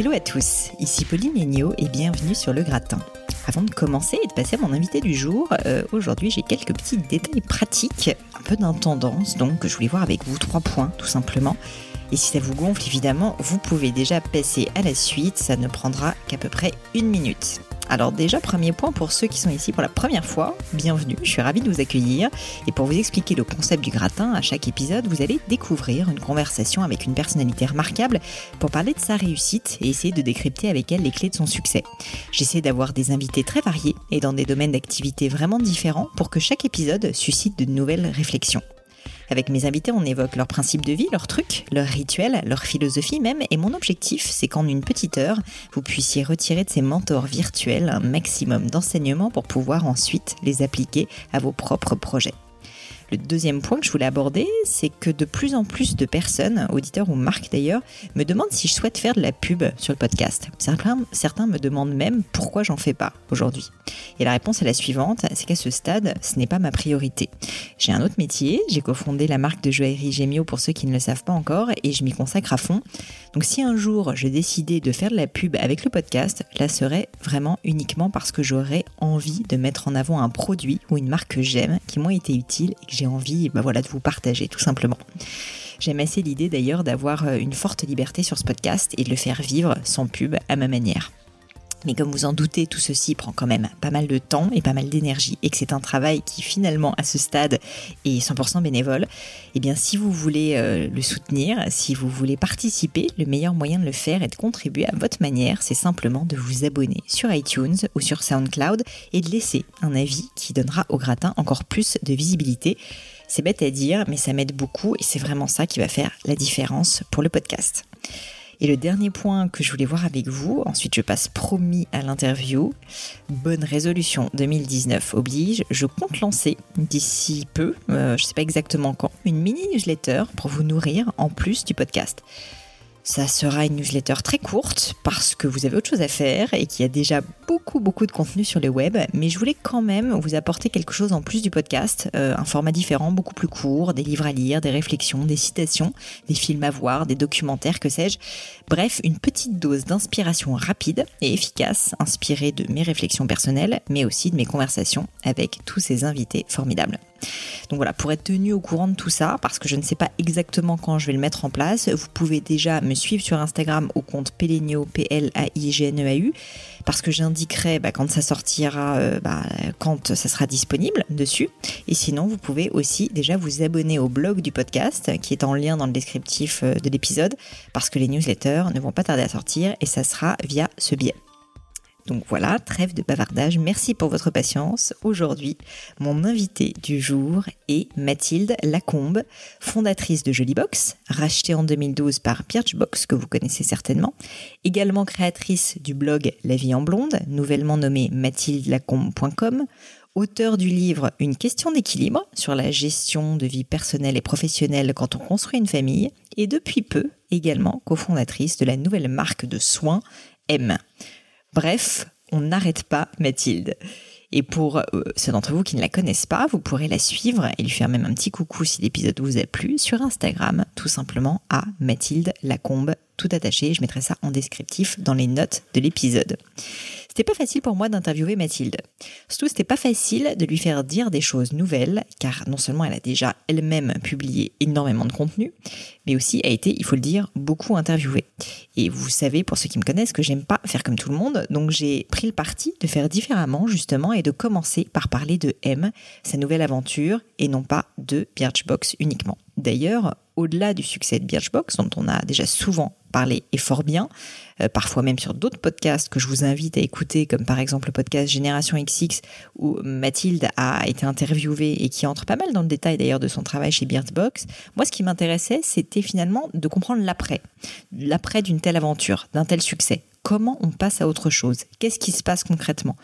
Hello à tous, ici Pauline Ennio et bienvenue sur Le Gratin. Avant de commencer et de passer à mon invité du jour, euh, aujourd'hui j'ai quelques petits détails pratiques, un peu d'intendance, donc je voulais voir avec vous trois points tout simplement. Et si ça vous gonfle évidemment, vous pouvez déjà passer à la suite, ça ne prendra qu'à peu près une minute. Alors déjà, premier point pour ceux qui sont ici pour la première fois, bienvenue, je suis ravie de vous accueillir. Et pour vous expliquer le concept du gratin, à chaque épisode, vous allez découvrir une conversation avec une personnalité remarquable pour parler de sa réussite et essayer de décrypter avec elle les clés de son succès. J'essaie d'avoir des invités très variés et dans des domaines d'activité vraiment différents pour que chaque épisode suscite de nouvelles réflexions. Avec mes invités, on évoque leurs principes de vie, leurs trucs, leurs rituels, leur philosophie même. Et mon objectif, c'est qu'en une petite heure, vous puissiez retirer de ces mentors virtuels un maximum d'enseignements pour pouvoir ensuite les appliquer à vos propres projets. Le deuxième point que je voulais aborder, c'est que de plus en plus de personnes, auditeurs ou marques d'ailleurs, me demandent si je souhaite faire de la pub sur le podcast. Certains, me demandent même pourquoi j'en fais pas aujourd'hui. Et la réponse est la suivante, c'est qu'à ce stade, ce n'est pas ma priorité. J'ai un autre métier, j'ai cofondé la marque de joaillerie Gemio pour ceux qui ne le savent pas encore et je m'y consacre à fond. Donc si un jour je décidais de faire de la pub avec le podcast, là serait vraiment uniquement parce que j'aurais envie de mettre en avant un produit ou une marque que j'aime, qui m'ont été utiles et que j'ai envie bah voilà, de vous partager tout simplement. J'aime assez l'idée d'ailleurs d'avoir euh, une forte liberté sur ce podcast et de le faire vivre sans pub à ma manière. Mais comme vous en doutez, tout ceci prend quand même pas mal de temps et pas mal d'énergie et que c'est un travail qui finalement à ce stade est 100% bénévole. Eh bien si vous voulez euh, le soutenir, si vous voulez participer, le meilleur moyen de le faire et de contribuer à votre manière, c'est simplement de vous abonner sur iTunes ou sur SoundCloud et de laisser un avis qui donnera au gratin encore plus de visibilité. C'est bête à dire, mais ça m'aide beaucoup et c'est vraiment ça qui va faire la différence pour le podcast. Et le dernier point que je voulais voir avec vous, ensuite je passe promis à l'interview. Bonne résolution 2019 oblige, je compte lancer d'ici peu, euh, je ne sais pas exactement quand, une mini newsletter pour vous nourrir en plus du podcast. Ça sera une newsletter très courte parce que vous avez autre chose à faire et qu'il y a déjà beaucoup beaucoup de contenu sur le web, mais je voulais quand même vous apporter quelque chose en plus du podcast, euh, un format différent, beaucoup plus court, des livres à lire, des réflexions, des citations, des films à voir, des documentaires, que sais-je. Bref, une petite dose d'inspiration rapide et efficace, inspirée de mes réflexions personnelles, mais aussi de mes conversations avec tous ces invités formidables. Donc voilà, pour être tenu au courant de tout ça, parce que je ne sais pas exactement quand je vais le mettre en place, vous pouvez déjà me suivre sur Instagram au compte Pelenio, P-L-A-I-G-N-E-A-U, parce que j'indiquerai bah, quand ça sortira, euh, bah, quand ça sera disponible dessus. Et sinon, vous pouvez aussi déjà vous abonner au blog du podcast, qui est en lien dans le descriptif euh, de l'épisode, parce que les newsletters ne vont pas tarder à sortir, et ça sera via ce biais. Donc voilà, trêve de bavardage, merci pour votre patience. Aujourd'hui, mon invité du jour est Mathilde Lacombe, fondatrice de Jolibox, rachetée en 2012 par Birchbox, que vous connaissez certainement, également créatrice du blog La vie en blonde, nouvellement nommé mathildelacombe.com, auteur du livre Une question d'équilibre sur la gestion de vie personnelle et professionnelle quand on construit une famille, et depuis peu également cofondatrice de la nouvelle marque de soins M. Bref, on n'arrête pas Mathilde. Et pour euh, ceux d'entre vous qui ne la connaissent pas, vous pourrez la suivre et lui faire même un petit coucou si l'épisode vous a plu sur Instagram, tout simplement à Mathilde Lacombe, tout attaché. Je mettrai ça en descriptif dans les notes de l'épisode. C'était pas facile pour moi d'interviewer Mathilde. Surtout, c'était pas facile de lui faire dire des choses nouvelles, car non seulement elle a déjà elle-même publié énormément de contenu, mais aussi a été, il faut le dire, beaucoup interviewée. Et vous savez, pour ceux qui me connaissent, que j'aime pas faire comme tout le monde, donc j'ai pris le parti de faire différemment, justement, et de commencer par parler de M, sa nouvelle aventure, et non pas de Birchbox uniquement. D'ailleurs, au-delà du succès de Birchbox, dont on a déjà souvent parlé et fort bien, euh, parfois même sur d'autres podcasts que je vous invite à écouter, comme par exemple le podcast Génération XX, où Mathilde a été interviewée et qui entre pas mal dans le détail d'ailleurs de son travail chez Birchbox. Moi, ce qui m'intéressait, c'était finalement de comprendre l'après, l'après d'une telle aventure, d'un tel succès. Comment on passe à autre chose? Qu'est-ce qui se passe concrètement?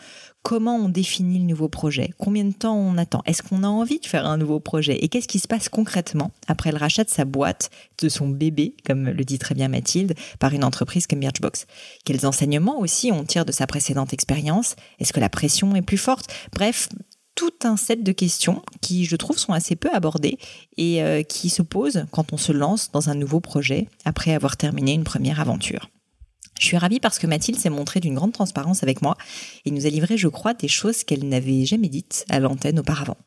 Comment on définit le nouveau projet, combien de temps on attend, est-ce qu'on a envie de faire un nouveau projet? Et qu'est-ce qui se passe concrètement après le rachat de sa boîte, de son bébé, comme le dit très bien Mathilde, par une entreprise comme Birchbox. Quels enseignements aussi on tire de sa précédente expérience? Est-ce que la pression est plus forte? Bref, tout un set de questions qui, je trouve, sont assez peu abordées et euh, qui se posent quand on se lance dans un nouveau projet après avoir terminé une première aventure. Je suis ravie parce que Mathilde s'est montrée d'une grande transparence avec moi et nous a livré, je crois, des choses qu'elle n'avait jamais dites à l'antenne auparavant.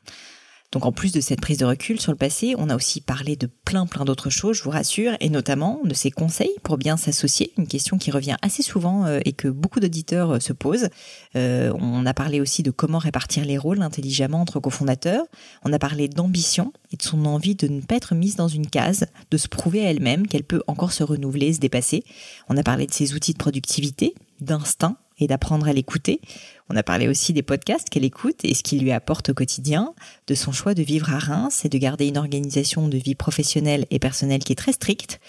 Donc en plus de cette prise de recul sur le passé, on a aussi parlé de plein plein d'autres choses, je vous rassure, et notamment de ses conseils pour bien s'associer, une question qui revient assez souvent euh, et que beaucoup d'auditeurs euh, se posent. Euh, on a parlé aussi de comment répartir les rôles intelligemment entre cofondateurs. On a parlé d'ambition et de son envie de ne pas être mise dans une case, de se prouver à elle-même qu'elle peut encore se renouveler, se dépasser. On a parlé de ses outils de productivité, d'instinct et d'apprendre à l'écouter. On a parlé aussi des podcasts qu'elle écoute et ce qu'il lui apporte au quotidien, de son choix de vivre à Reims et de garder une organisation de vie professionnelle et personnelle qui est très stricte.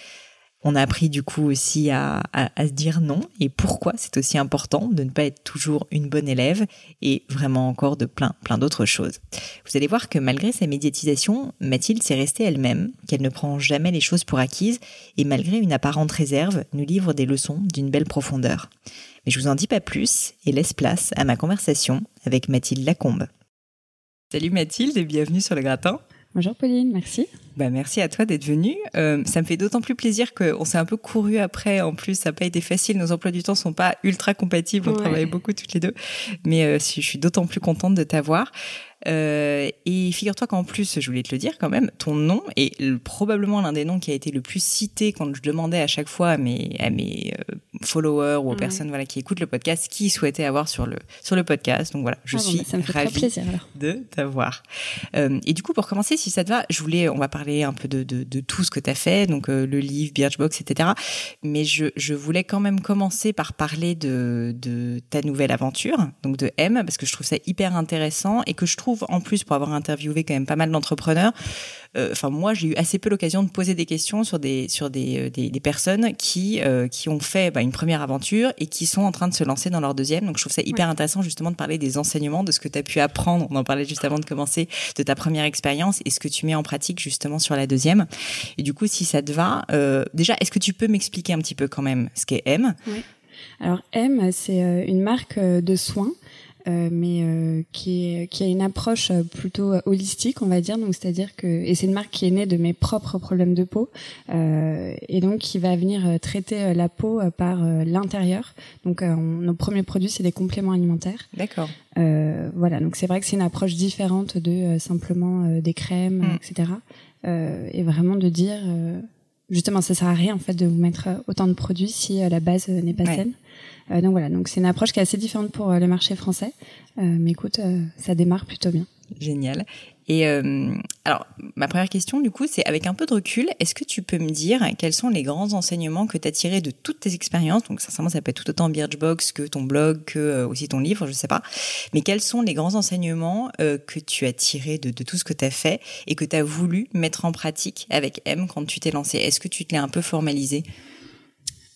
On a appris du coup aussi à, à, se dire non et pourquoi c'est aussi important de ne pas être toujours une bonne élève et vraiment encore de plein plein d'autres choses. Vous allez voir que malgré sa médiatisation, Mathilde s'est restée elle-même, qu'elle ne prend jamais les choses pour acquises et malgré une apparente réserve, nous livre des leçons d'une belle profondeur. Mais je vous en dis pas plus et laisse place à ma conversation avec Mathilde Lacombe. Salut Mathilde et bienvenue sur le gratin. Bonjour Pauline, merci. Bah merci à toi d'être venue. Euh, ça me fait d'autant plus plaisir qu'on s'est un peu couru après. En plus, ça n'a pas été facile. Nos emplois du temps sont pas ultra compatibles. On travaille beaucoup toutes les deux. Mais euh, je suis d'autant plus contente de t'avoir. Euh, et figure-toi qu'en plus, je voulais te le dire quand même, ton nom est probablement l'un des noms qui a été le plus cité quand je demandais à chaque fois à mes, à mes euh, followers ou aux personnes voilà qui écoutent le podcast qui souhaitaient avoir sur le sur le podcast. Donc voilà, je ah suis bah, ravie de t'avoir. Euh, et du coup, pour commencer, si ça te va, je voulais, on va parler un peu de, de, de tout ce que tu as fait, donc le livre, Birchbox, etc. Mais je, je voulais quand même commencer par parler de, de ta nouvelle aventure, donc de M, parce que je trouve ça hyper intéressant et que je trouve en plus, pour avoir interviewé quand même pas mal d'entrepreneurs, euh, enfin moi j'ai eu assez peu l'occasion de poser des questions sur des sur des, euh, des, des personnes qui euh, qui ont fait bah, une première aventure et qui sont en train de se lancer dans leur deuxième. Donc je trouve ça hyper intéressant justement de parler des enseignements, de ce que tu as pu apprendre. On en parlait juste avant de commencer de ta première expérience et ce que tu mets en pratique justement sur la deuxième. Et du coup, si ça te va, déjà, est-ce que tu peux m'expliquer un petit peu quand même ce qu'est M? Oui. Alors M, c'est une marque de soins euh, mais euh, qui, est, qui a une approche euh, plutôt holistique, on va dire. Donc, c'est-à-dire que et c'est une marque qui est née de mes propres problèmes de peau et donc qui va venir traiter la peau par l'intérieur. Donc, nos premiers produits, c'est des compléments alimentaires. D'accord. voilà. Donc, c'est vrai que c'est une approche différente de simplement des crèmes, mm. etc. et vraiment de dire justement, ça sert à rien en fait de vous mettre autant de produits si la base n'est pas saine. Euh, donc voilà, donc c'est une approche qui est assez différente pour euh, le marché français. Euh, mais écoute, ça démarre plutôt bien. Génial. Et alors, ma première question, du coup, c'est avec un peu de recul, est-ce que tu peux me dire quels sont les grands enseignements que tu as tirés de toutes tes expériences? Donc, sincèrement, ça peut être tout autant Birchbox que ton blog, que aussi ton livre, je sais pas. Mais quels sont les grands enseignements que tu as tirés de, de tout ce que tu as fait et que tu as voulu mettre en pratique avec M quand tu t'es lancé? Est-ce que tu te l'es un peu formalisé?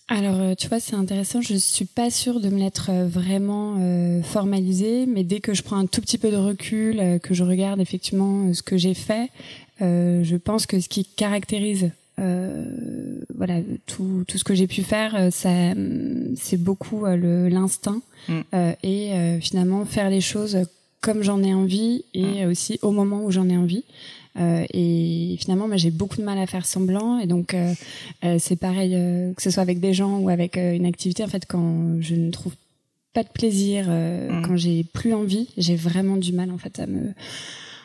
Alors, euh, tu vois, c'est intéressant. Je suis pas sûre de me l'être euh, vraiment euh, formalisé, mais dès que je prends un tout petit peu de recul, que je regarde effectivement ce que j'ai fait, je pense que ce qui caractérise voilà tout, tout ce que j'ai pu faire ça c'est beaucoup l'instinct mm. et finalement faire les choses comme j'en ai envie et mm. aussi au moment où j'en ai envie euh, et finalement, moi, j'ai beaucoup de mal à faire semblant. Et donc, euh, euh, c'est pareil, que ce soit avec des gens ou avec une activité. En fait, quand je ne trouve pas de plaisir, mmh. quand j'ai plus envie, j'ai vraiment du mal en fait à me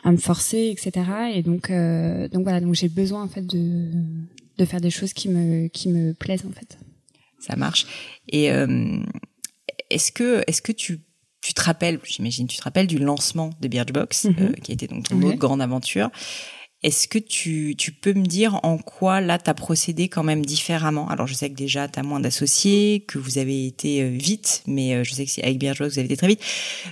à me forcer, etc. Et donc, donc voilà, donc j'ai besoin en fait de de faire des choses qui me qui me plaisent en fait. Ça marche. Et est-ce que est-ce que tu tu te rappelles, j'imagine, tu te rappelles du lancement de Birchbox, mhm. euh, qui a été donc ton autre grande aventure. Est-ce que tu, tu peux me dire en quoi là tu as procédé quand même différemment? Alors je sais que déjà tu as moins d'associés, que vous avez été euh, vite, mais euh, je sais que avec Birchbox vous avez été très vite.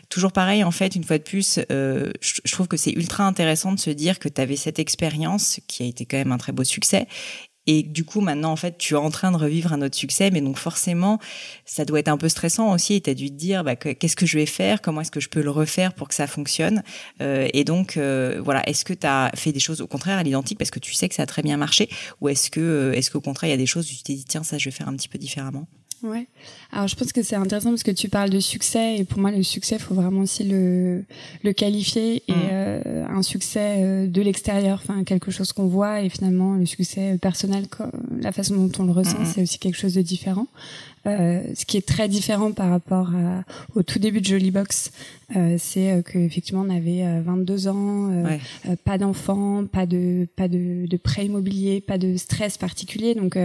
Toujours pareil en fait, une fois de plus, je, je trouve que c'est ultra intéressant de se dire que tu avais cette expérience qui a été quand même un très beau succès et du coup, maintenant, en fait, tu es en train de revivre un autre succès, mais donc forcément, ça doit être un peu stressant aussi. Et tu as dû te dire, bah, qu'est-ce que je vais faire? Comment est-ce que je peux le refaire pour que ça fonctionne? Euh, Et donc, euh, voilà, est-ce que tu as fait des choses au contraire à l'identique parce que tu sais que ça a très bien marché? Ou est-ce que, euh, est-ce qu'au contraire, il y a des choses où tu t'es dit, tiens, ça, je vais faire un petit peu différemment? Ouais. Alors je pense que c'est intéressant parce que tu parles de succès et pour moi le succès faut vraiment aussi le le qualifier et mm. euh, un succès euh, de l'extérieur, enfin quelque chose qu'on voit et finalement le succès personnel la façon dont on le ressent, c'est aussi quelque chose de différent. Euh, ce qui est très différent par rapport à, au tout début de Jolly Box, euh, c'est euh, qu'effectivement on avait 22 euh, ans, euh, pas d'enfants, pas de pas de, de prêt immobilier, pas de stress particulier. Donc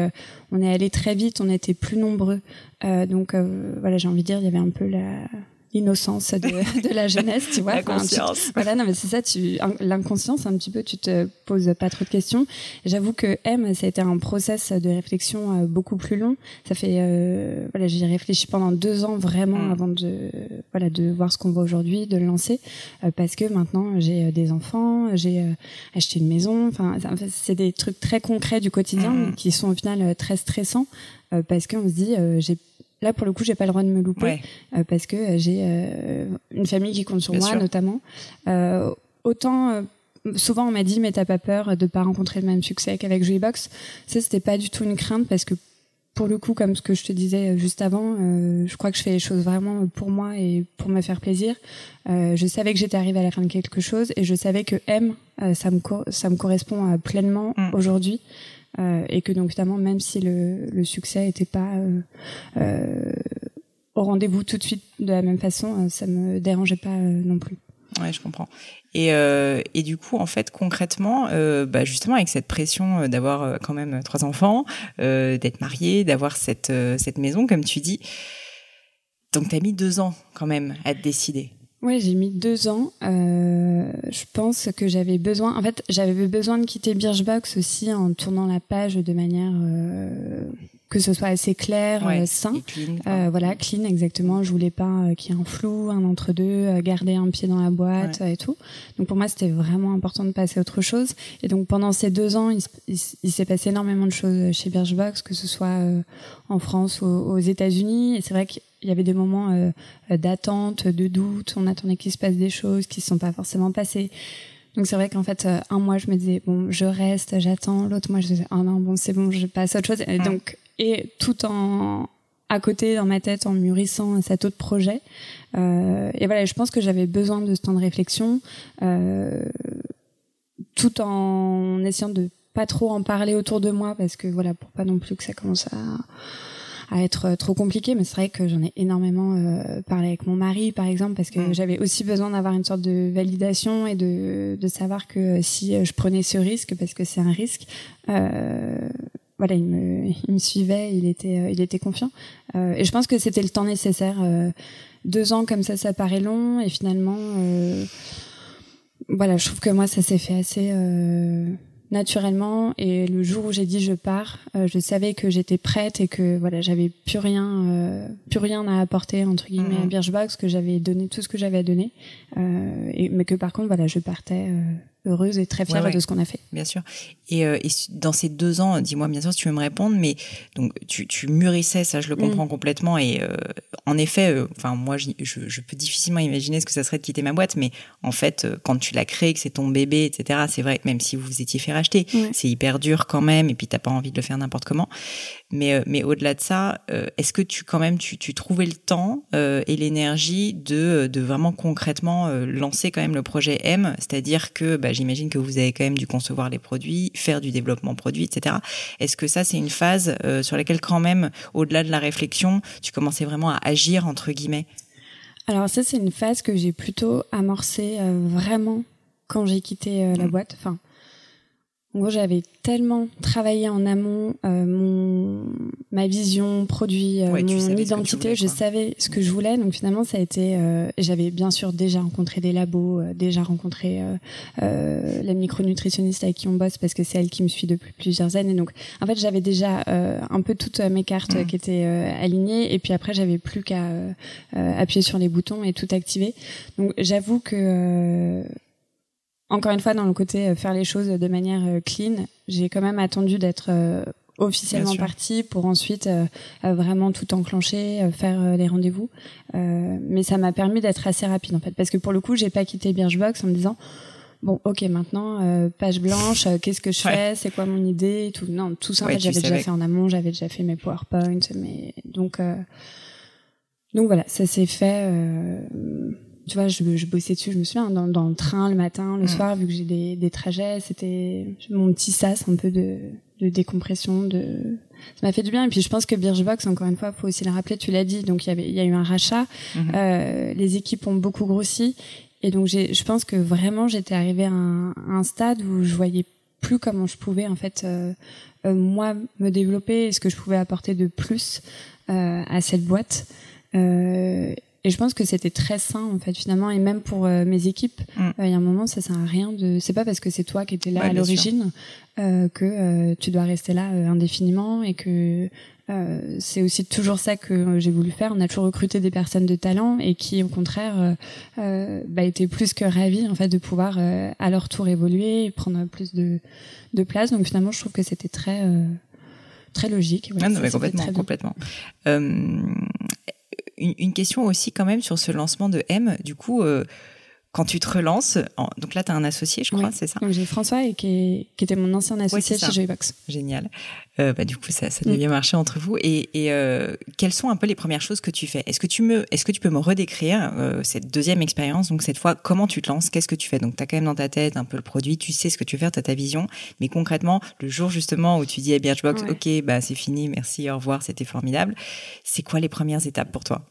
on est allé très vite, on était plus nombreux. donc voilà, j'ai envie de dire, il y avait un peu la l'innocence de, de, la jeunesse, tu vois. la conscience. voilà, non, mais c'est ça, tu, l'inconscience, un petit peu, tu te poses pas trop de questions. J'avoue que M, ça a été un process de réflexion euh, beaucoup plus long. Ça fait, euh, voilà, j'y réfléchi pendant deux ans vraiment mm. avant de, voilà, de voir ce qu'on voit aujourd'hui, de le lancer, euh, parce que maintenant j'ai des enfants, j'ai acheté une maison. Enfin, c'est des trucs très concrets du quotidien mm. qui sont au final très stressants parce qu'on se dit, j'ai Là, pour le coup, j'ai pas le droit de me louper euh, parce que euh, j'ai euh, une famille qui compte sur moi, notamment. autant souvent on m'a dit mais t'as pas peur de pas rencontrer le même succès qu'avec Joybox. Ça c'était pas du tout une crainte parce que pour le coup, comme ce que je te disais juste avant, je crois que je fais les choses vraiment pour moi et pour me faire plaisir. je savais que j'étais arrivée à la fin de quelque chose et je savais que M, ça me ça me correspond pleinement mm. aujourd'hui. Euh, et que donc notamment même si le, le succès n'était pas euh, euh, au rendez-vous tout de suite de la même façon, ça me dérangeait pas non plus. Ouais, je comprends. Et, euh, et du coup, en fait, concrètement, euh, bah justement, avec cette pression d'avoir quand même trois enfants, euh, d'être marié, d'avoir cette cette maison, comme tu dis, donc t'as mis deux ans quand même à te décider. Ouais, j'ai mis deux ans. Euh, je pense que j'avais besoin. En fait, j'avais besoin de quitter Birchbox aussi en tournant la page de manière euh, que ce soit assez clair, euh, sain. Clean, euh, voilà, clean exactement. Je voulais pas euh, qu'il y ait un flou, un entre deux, garder un pied dans la boîte et tout. Donc pour moi, c'était vraiment important de passer à autre chose. Et donc pendant ces deux ans, il, s'est passé énormément de choses chez Birchbox, que ce soit en France ou aux États-Unis. Et c'est vrai que il y avait des moments euh, d'attente, de doute, on attendait qu'il se passe des choses qui ne sont pas forcément passées. Donc c'est vrai qu'en fait, euh, un mois, je me disais, bon, je reste, j'attends. L'autre mois, je disais, oh non, bon, c'est bon, je passe à autre chose. Et donc, et tout en à côté dans ma tête en mûrissant cet autre projet. Euh, et voilà, je pense que j'avais besoin de ce temps de réflexion, euh, tout en essayant de pas trop en parler autour de moi parce que voilà, pour pas non plus que ça commence à à être trop compliqué, mais c'est vrai que j'en ai énormément euh, parlé avec mon mari, par exemple, parce que mm. j'avais aussi besoin d'avoir une sorte de validation et de, de savoir que si je prenais ce risque, parce que c'est un risque, euh, voilà, il me, il me suivait, il était, il était confiant. Euh, et je pense que c'était le temps nécessaire. deux ans comme ça, ça paraît long, et finalement, voilà, je trouve que moi, ça s'est fait assez naturellement et le jour où j'ai dit je pars euh, je savais que j'étais prête et que voilà j'avais plus rien euh, plus rien à apporter entre guillemets à mhm. Birchbox que j'avais donné tout ce que j'avais à donner euh, et, mais que par contre voilà je partais heureuse et très fière de ce qu'on a fait. Bien sûr. Et, euh, et dans ces deux ans, dis-moi bien sûr si tu veux me répondre, mais donc tu, tu mûrissais, ça je le comprends mm. complètement. Et euh, en effet, euh, enfin moi je, je, peux difficilement imaginer ce que ça serait de quitter ma boîte, mais en fait quand tu l'as créé, que c'est ton bébé, etc. C'est vrai, même si vous vous étiez fait racheter, c'est hyper dur quand même. Et puis t'as pas envie de le faire n'importe comment. Mais mais au-delà de ça, est-ce que tu quand même tu, tu trouvais le temps et l'énergie de de vraiment concrètement lancer quand même le projet M, c'est-à-dire que bah, j'imagine que vous avez quand même dû concevoir les produits, faire du développement produit, etc. Est-ce que ça, c'est une phase euh, sur laquelle quand même, au-delà de la réflexion, tu commençais vraiment à agir, entre guillemets? Alors ça, c'est une phase que j'ai plutôt amorcée euh, vraiment quand j'ai quitté euh, la mmh. boîte. Enfin, en gros, j'avais tellement travaillé en amont euh, mon ma vision produit, euh, mon identité. je savais ce que je voulais. Donc finalement, ça a été. Euh, j'avais bien sûr déjà rencontré des labos, déjà rencontré la micronutritionniste avec qui on bosse parce que c'est elle qui me suit depuis plusieurs années. Donc en fait, j'avais déjà un peu toutes mes cartes mmh. qui étaient alignées. Et puis après, j'avais plus qu'à appuyer sur les boutons et tout activer. Donc j'avoue que encore une fois, dans le côté euh, faire les choses de manière euh, clean, j'ai quand même attendu d'être euh, officiellement partie pour ensuite vraiment tout enclencher, faire les rendez-vous. mais ça m'a permis d'être assez rapide en fait, parce que pour le coup, j'ai pas quitté Birchbox en me disant bon, ok, maintenant page blanche, qu'est-ce que je fais, c'est quoi mon idée, tout? Non, tout ça en fait, j'avais déjà fait en amont, j'avais déjà fait mes PowerPoints, mais donc donc voilà, ça s'est fait tu vois, je, je, bossais dessus, je me souviens, dans, dans le train le matin, le mm. soir, vu que j'ai des, des trajets, c'était mon petit sas un peu de, de décompression, de ça m'a fait du bien. Et puis je pense que Birchbox, encore une fois, faut aussi le rappeler, tu l'as dit, donc il y avait, il y a eu un rachat, mhm. euh, les équipes ont beaucoup grossi, et donc je pense que vraiment j'étais arrivée à un, un, stade où je voyais plus comment je pouvais en fait euh, euh moi me développer et ce que je pouvais apporter de plus euh, à cette boîte. Euh, et je pense que c'était très sain en fait finalement et même pour euh, mes équipes, mm. il y a un moment ça sert à rien de. C'est pas parce que c'est toi qui étais là à l'origine euh, que euh, tu dois rester là indéfiniment et que c'est aussi toujours ça que j'ai voulu faire. On a toujours recruté des personnes de talent et qui au contraire bah, étaient plus que ravis en fait de pouvoir à leur tour évoluer et prendre plus de, de place. Donc finalement je trouve que c'était très très logique. ah non, mais complètement, complètement une, question aussi quand même sur ce lancement de M. Du coup, euh, quand tu te relances, donc là, tu as un associé, je crois, c'est ça J'ai François, et qui, était mon ancien associé chez Joybox. Génial. Euh, bah, du coup, ça, ça devient mm. marcher entre vous. Et, euh, quelles sont un peu les premières choses que tu fais? Est-ce que tu me, est-ce que tu peux me redécrire cette deuxième expérience? Donc cette fois, comment tu te lances? Qu'est-ce que tu fais? Donc tu as quand même dans ta tête un peu le produit, tu sais ce que tu veux faire, tu as ta vision. Mais concrètement, le jour justement où tu dis à Birchbox, ok, bah c'est fini, merci, au revoir, c'était formidable. C'est quoi les premières étapes pour toi?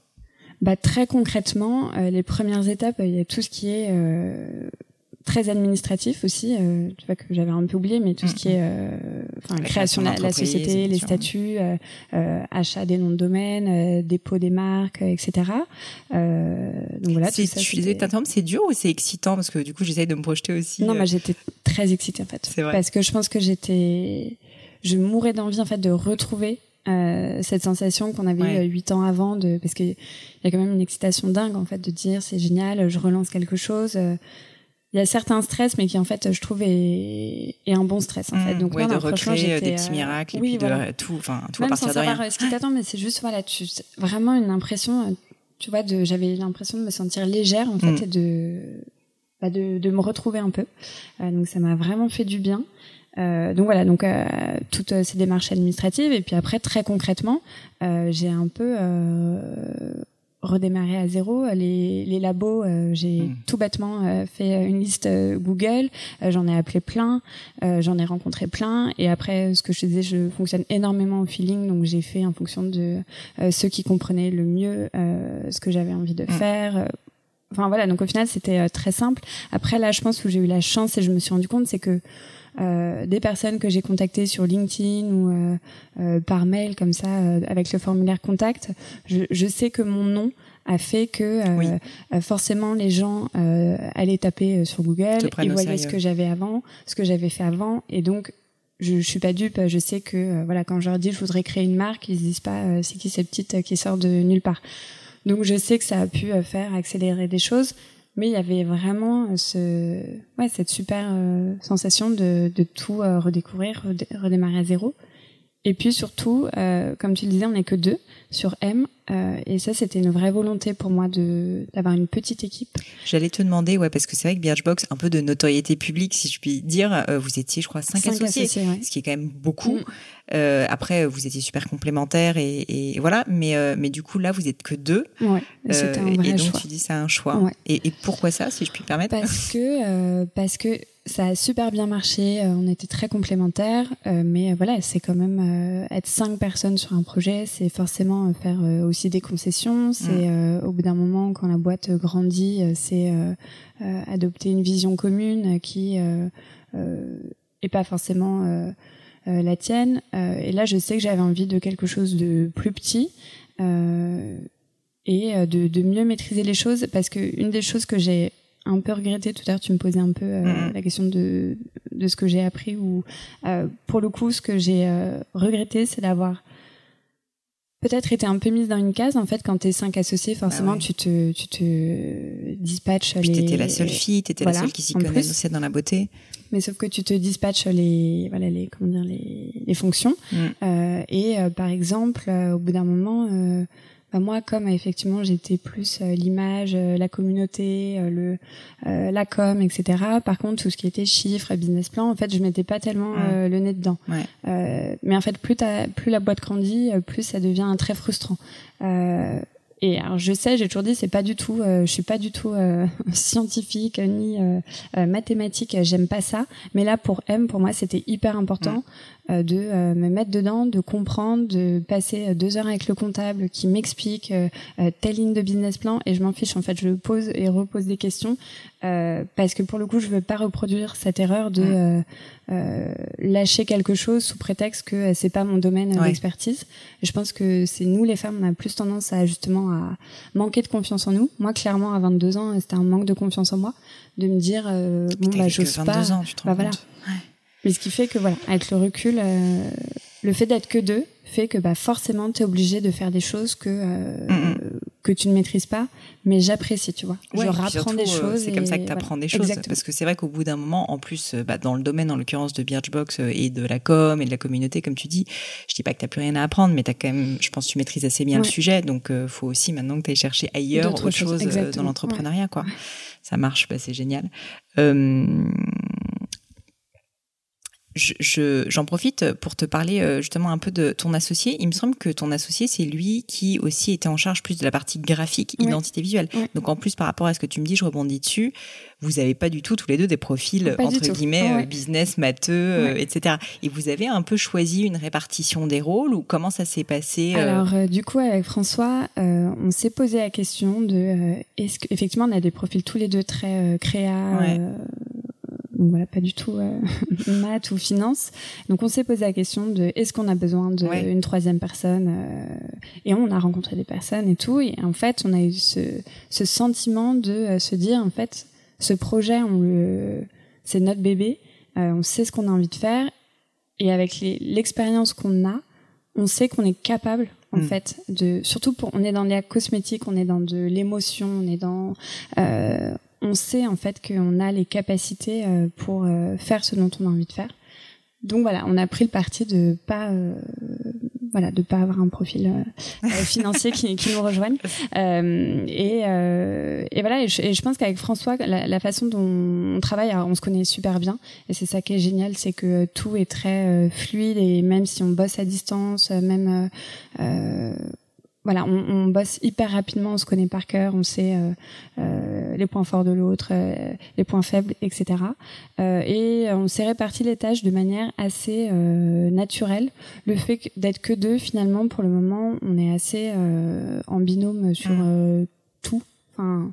Bah, Très concrètement, euh, les premières étapes, il y a tout ce qui est euh, très administratif aussi, euh, tu vois que j'avais un peu oublié, mais tout ce qui est enfin, création de la, société, les statuts, achat des noms de domaine, dépôt des marques, etc. donc voilà. Tout ça, tu disais, c'est dur ou c'est excitant? Parce que du coup j'essaye de me projeter aussi. Non, moi j'étais très excitée en fait, vrai. parce que je pense que j'étais, je mourais d'envie en fait de retrouver euh, cette sensation qu'on avait eu huit ans avant de parce qu'il y a quand même une excitation dingue en fait de dire c'est génial je relance quelque chose euh, il y a certains stress mais qui en fait je trouve est, est un bon stress en fait. Mmh. donc ouais, de recréer des petits miracles et puis de tout enfin tout même à partir sans de savoir ce qui t'attend mais c'est juste voilà tu vraiment une impression tu vois de j'avais l'impression de me sentir légère en fait mmh. et de bah, de, de me retrouver un peu. Euh, donc ça m'a vraiment fait du bien euh, donc voilà, donc euh, toutes euh, ces démarches administratives et puis après très concrètement, euh, j'ai un peu redémarré à zéro. Les, les labos, j'ai hmm. tout bêtement fait une liste Google. j'en ai appelé plein, j'en ai rencontré plein. Et après, ce que je disais, je fonctionne énormément au feeling, donc j'ai fait en fonction de ceux qui comprenaient le mieux ce que j'avais envie de hmm. faire. Enfin voilà, donc au final c'était très simple. Après là, je pense où j'ai eu la chance et je me suis rendu compte, c'est que euh, des personnes que j'ai contactées sur LinkedIn ou euh, euh, par mail comme ça avec le formulaire contact, je, je, sais que mon nom a fait que forcément les gens allaient taper sur Google et voyaient ce que j'avais avant, ce que j'avais fait avant, et donc je, je suis pas dupe, je sais que voilà quand je leur dis je voudrais créer une marque, ils se disent pas c'est qui cette petite qui sort de nulle part. Donc je sais que ça a pu faire accélérer des choses mais il y avait vraiment euh, cette super euh, sensation de, tout euh, redécouvrir, redémarrer à zéro. Et puis surtout, comme tu le disais, on n'est que deux sur M, euh, et ça c'était une vraie volonté pour moi de d'avoir une petite équipe. J'allais te demander, ouais, parce que c'est vrai que Birchbox, un peu de notoriété publique, si je puis dire, euh, vous étiez, je crois, cinq, associés, ce qui est quand même beaucoup. Mm. Euh, après, vous étiez super complémentaires et, et voilà, mais mais du coup là, vous êtes que deux. Ouais, c'était un vrai et donc tu dis c'est un choix. Ouais. Et, et, pourquoi ça, si je puis me permettre? Parce que parce que ça a super bien marché, euh, on était très complémentaires, euh, mais voilà, c'est quand même euh, être cinq personnes sur un projet, c'est forcément faire aussi des concessions, c'est mm. au bout d'un moment quand la boîte grandit, c'est adopter une vision commune qui est pas forcément la tienne. et là, je sais que j'avais envie de quelque chose de plus petit. et de, de mieux maîtriser les choses parce que une des choses que j'ai un peu regretté. Tout à l'heure, tu me posais un peu euh, mm-hmm. la question de, de ce que j'ai appris. Ou euh, pour le coup, ce que j'ai euh, regretté, c'est d'avoir peut-être été un peu mise dans une case. En fait, quand t'es cinq associés, forcément, bah tu te tu te dispatches Puis les. T'étais la seule fille, t'étais la seule qui s'y connaissait dans la beauté. Mais sauf que tu te dispatches les voilà les comment dire les, les fonctions. Mm. Euh, et par exemple, au bout d'un moment bah, moi, comme effectivement j'étais plus euh, l'image, euh, la communauté, euh, le la com, etc. Par contre, tout ce qui était chiffres, business plan, en fait, je mettais pas tellement le nez dedans. mais en fait, plus plus la boîte grandit, plus ça devient très frustrant. et alors je sais, j'ai toujours dit, c'est pas du tout, euh, je suis pas du tout euh, scientifique ni euh, mathématique, j'aime pas ça. Mais là, pour M, pour moi, c'était hyper important de me mettre dedans, de comprendre, de passer deux heures avec le comptable qui m'explique telle ligne de business plan, et je m'en fiche. En fait, je pose et repose des questions parce que pour le coup, je veux pas reproduire cette erreur de lâcher quelque chose sous prétexte que c'est pas mon domaine d'expertise. Je pense que c'est nous les femmes, on a plus tendance à justement à manquer de confiance en nous. Moi, clairement, à 22 ans, c'était un manque de confiance en moi, de me dire, euh, bon, bah, j'ose pas. Ans, tu te bah, voilà. Mais ce qui fait que, voilà, avec le recul, euh, le fait d'être que deux fait que, bah, forcément, tu es obligé de faire des choses que, euh, mm, que tu ne maîtrises pas. Mais j'apprécie, tu vois. je rapprends des euh, choses. C'est comme ça que tu apprends des choses. Parce que c'est vrai qu'au bout d'un moment, en plus, bah, dans le domaine, en l'occurrence, de Birchbox et de la com et de la communauté, comme tu dis, je dis pas que tu plus rien à apprendre, mais tu as quand même, je pense, tu maîtrises assez bien le sujet. Donc, faut aussi maintenant que tu ailles chercher ailleurs autre chose dans l'entrepreneuriat, quoi. Ça marche, bah, c'est génial. Euh, je, j'en profite pour te parler euh, justement un peu de ton associé. Il me semble que ton associé, c'est lui qui aussi était en charge plus de la partie graphique, identité visuelle. Donc en plus, par rapport à ce que tu me dis, je rebondis dessus. Vous n'avez pas du tout tous les deux des profils entre guillemets euh, business, matheux, euh, etc. Et vous avez un peu choisi une répartition des rôles ou comment ça s'est passé Alors du coup, avec François, on s'est posé la question de est-ce qu'effectivement on a des profils tous les deux très créa donc voilà, pas du tout euh, maths ou finance. Donc on s'est posé la question de est-ce qu'on a besoin d'une troisième personne euh, Et on a rencontré des personnes et tout. Et en fait, on a eu ce, ce sentiment de euh, se dire en fait, ce projet, on le, c'est notre bébé. on sait ce qu'on a envie de faire. Et avec l'expérience qu'on a, on sait qu'on est capable en hmm. fait de surtout pour on est dans les cosmétiques on est dans de l'émotion on est dans euh, on sait en fait qu'on a les capacités euh, pour euh, faire ce dont on a envie de faire. Donc voilà, on a pris le parti de pas euh, voilà de pas avoir un profil financier qui, nous rejoigne et, et voilà et je, pense qu'avec François la, façon dont on travaille on se connaît super bien et c'est ça qui est génial c'est que tout est très fluide et même si on bosse à distance même voilà, on, on, bosse hyper rapidement, on se connaît par cœur, on sait euh, euh, les points forts de l'autre, euh, les points faibles, etc. et on s'est réparti les tâches de manière assez naturelle. Le fait d'être que deux, finalement, pour le moment, on est assez en binôme sur mmh. tout. Enfin,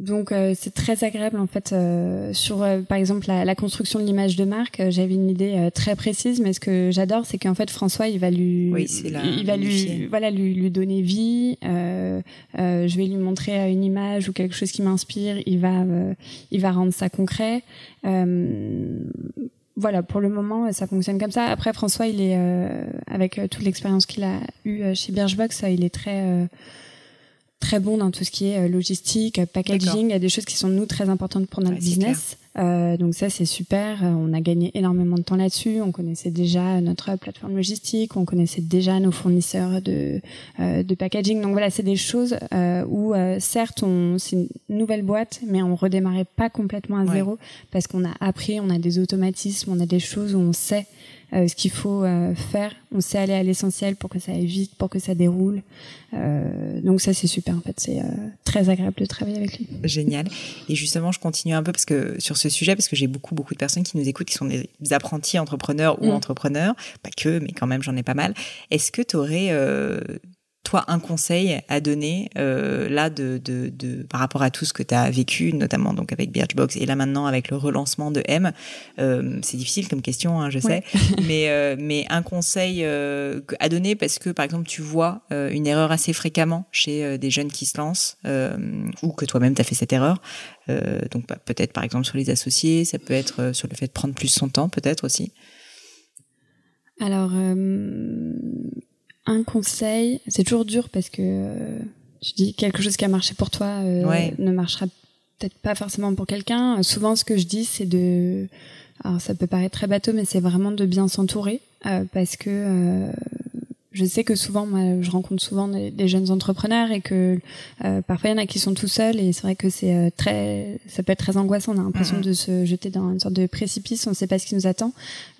donc euh, c'est très agréable en fait euh, sur euh, par exemple la, la, construction de l'image de marque. J'avais une idée très précise, mais ce que j'adore c'est qu'en fait François il va lui il va lui voilà lui, lui donner vie. je vais lui montrer une image ou quelque chose qui m'inspire. Il va il va rendre ça concret. voilà, pour le moment, ça fonctionne comme ça. Après, François, il est avec toute l'expérience qu'il a eue chez Birchbox, il est très très bon dans tout ce qui est euh, logistique, euh, packaging. Il y a des choses qui sont nous très importantes pour notre business. Euh, donc ça c'est super. Euh, on a gagné énormément de temps là-dessus. On connaissait déjà notre plateforme logistique, on connaissait déjà nos fournisseurs de euh, de packaging. Donc voilà, c'est des choses euh, où certes on c'est une nouvelle boîte, mais on redémarrait pas complètement à zéro parce qu'on a appris, on a des automatismes, on a des choses où on sait euh, ce qu'il faut euh, faire. On sait aller à l'essentiel pour que ça aille vite, pour que ça déroule. Euh, donc ça, c'est super. En fait, c'est très agréable de travailler avec lui. Génial. Et justement, je continue un peu parce que sur ce sujet, parce que j'ai beaucoup, beaucoup de personnes qui nous écoutent, qui sont des apprentis entrepreneurs ou mm. entrepreneurs, pas que, mais quand même, j'en ai pas mal. Est-ce que tu aurais toi un conseil à donner euh, là de, de, de, par rapport à tout ce que tu as vécu notamment donc avec Birchbox et là maintenant avec le relancement de M euh, c'est difficile comme question hein, je sais. Mais euh, mais un conseil euh, à donner parce que par exemple tu vois euh, une erreur assez fréquemment chez euh, des jeunes qui se lancent ou que toi-même tu as fait cette erreur. Donc bah, peut-être par exemple sur les associés ça peut être sur le fait de prendre plus son temps peut-être aussi. Alors un conseil, c'est toujours dur parce que euh, tu dis quelque chose qui a marché pour toi euh, ne marchera peut-être pas forcément pour quelqu'un. Souvent, ce que je dis, c'est de, alors ça peut paraître très bateau, mais c'est vraiment de bien s'entourer euh, parce que je sais que souvent, moi, je rencontre souvent des, jeunes entrepreneurs et que euh, parfois il y en a qui sont tout seuls et c'est vrai que c'est euh, très, ça peut être très angoissant. On a l'impression de se jeter dans une sorte de précipice. On ne sait pas ce qui nous attend.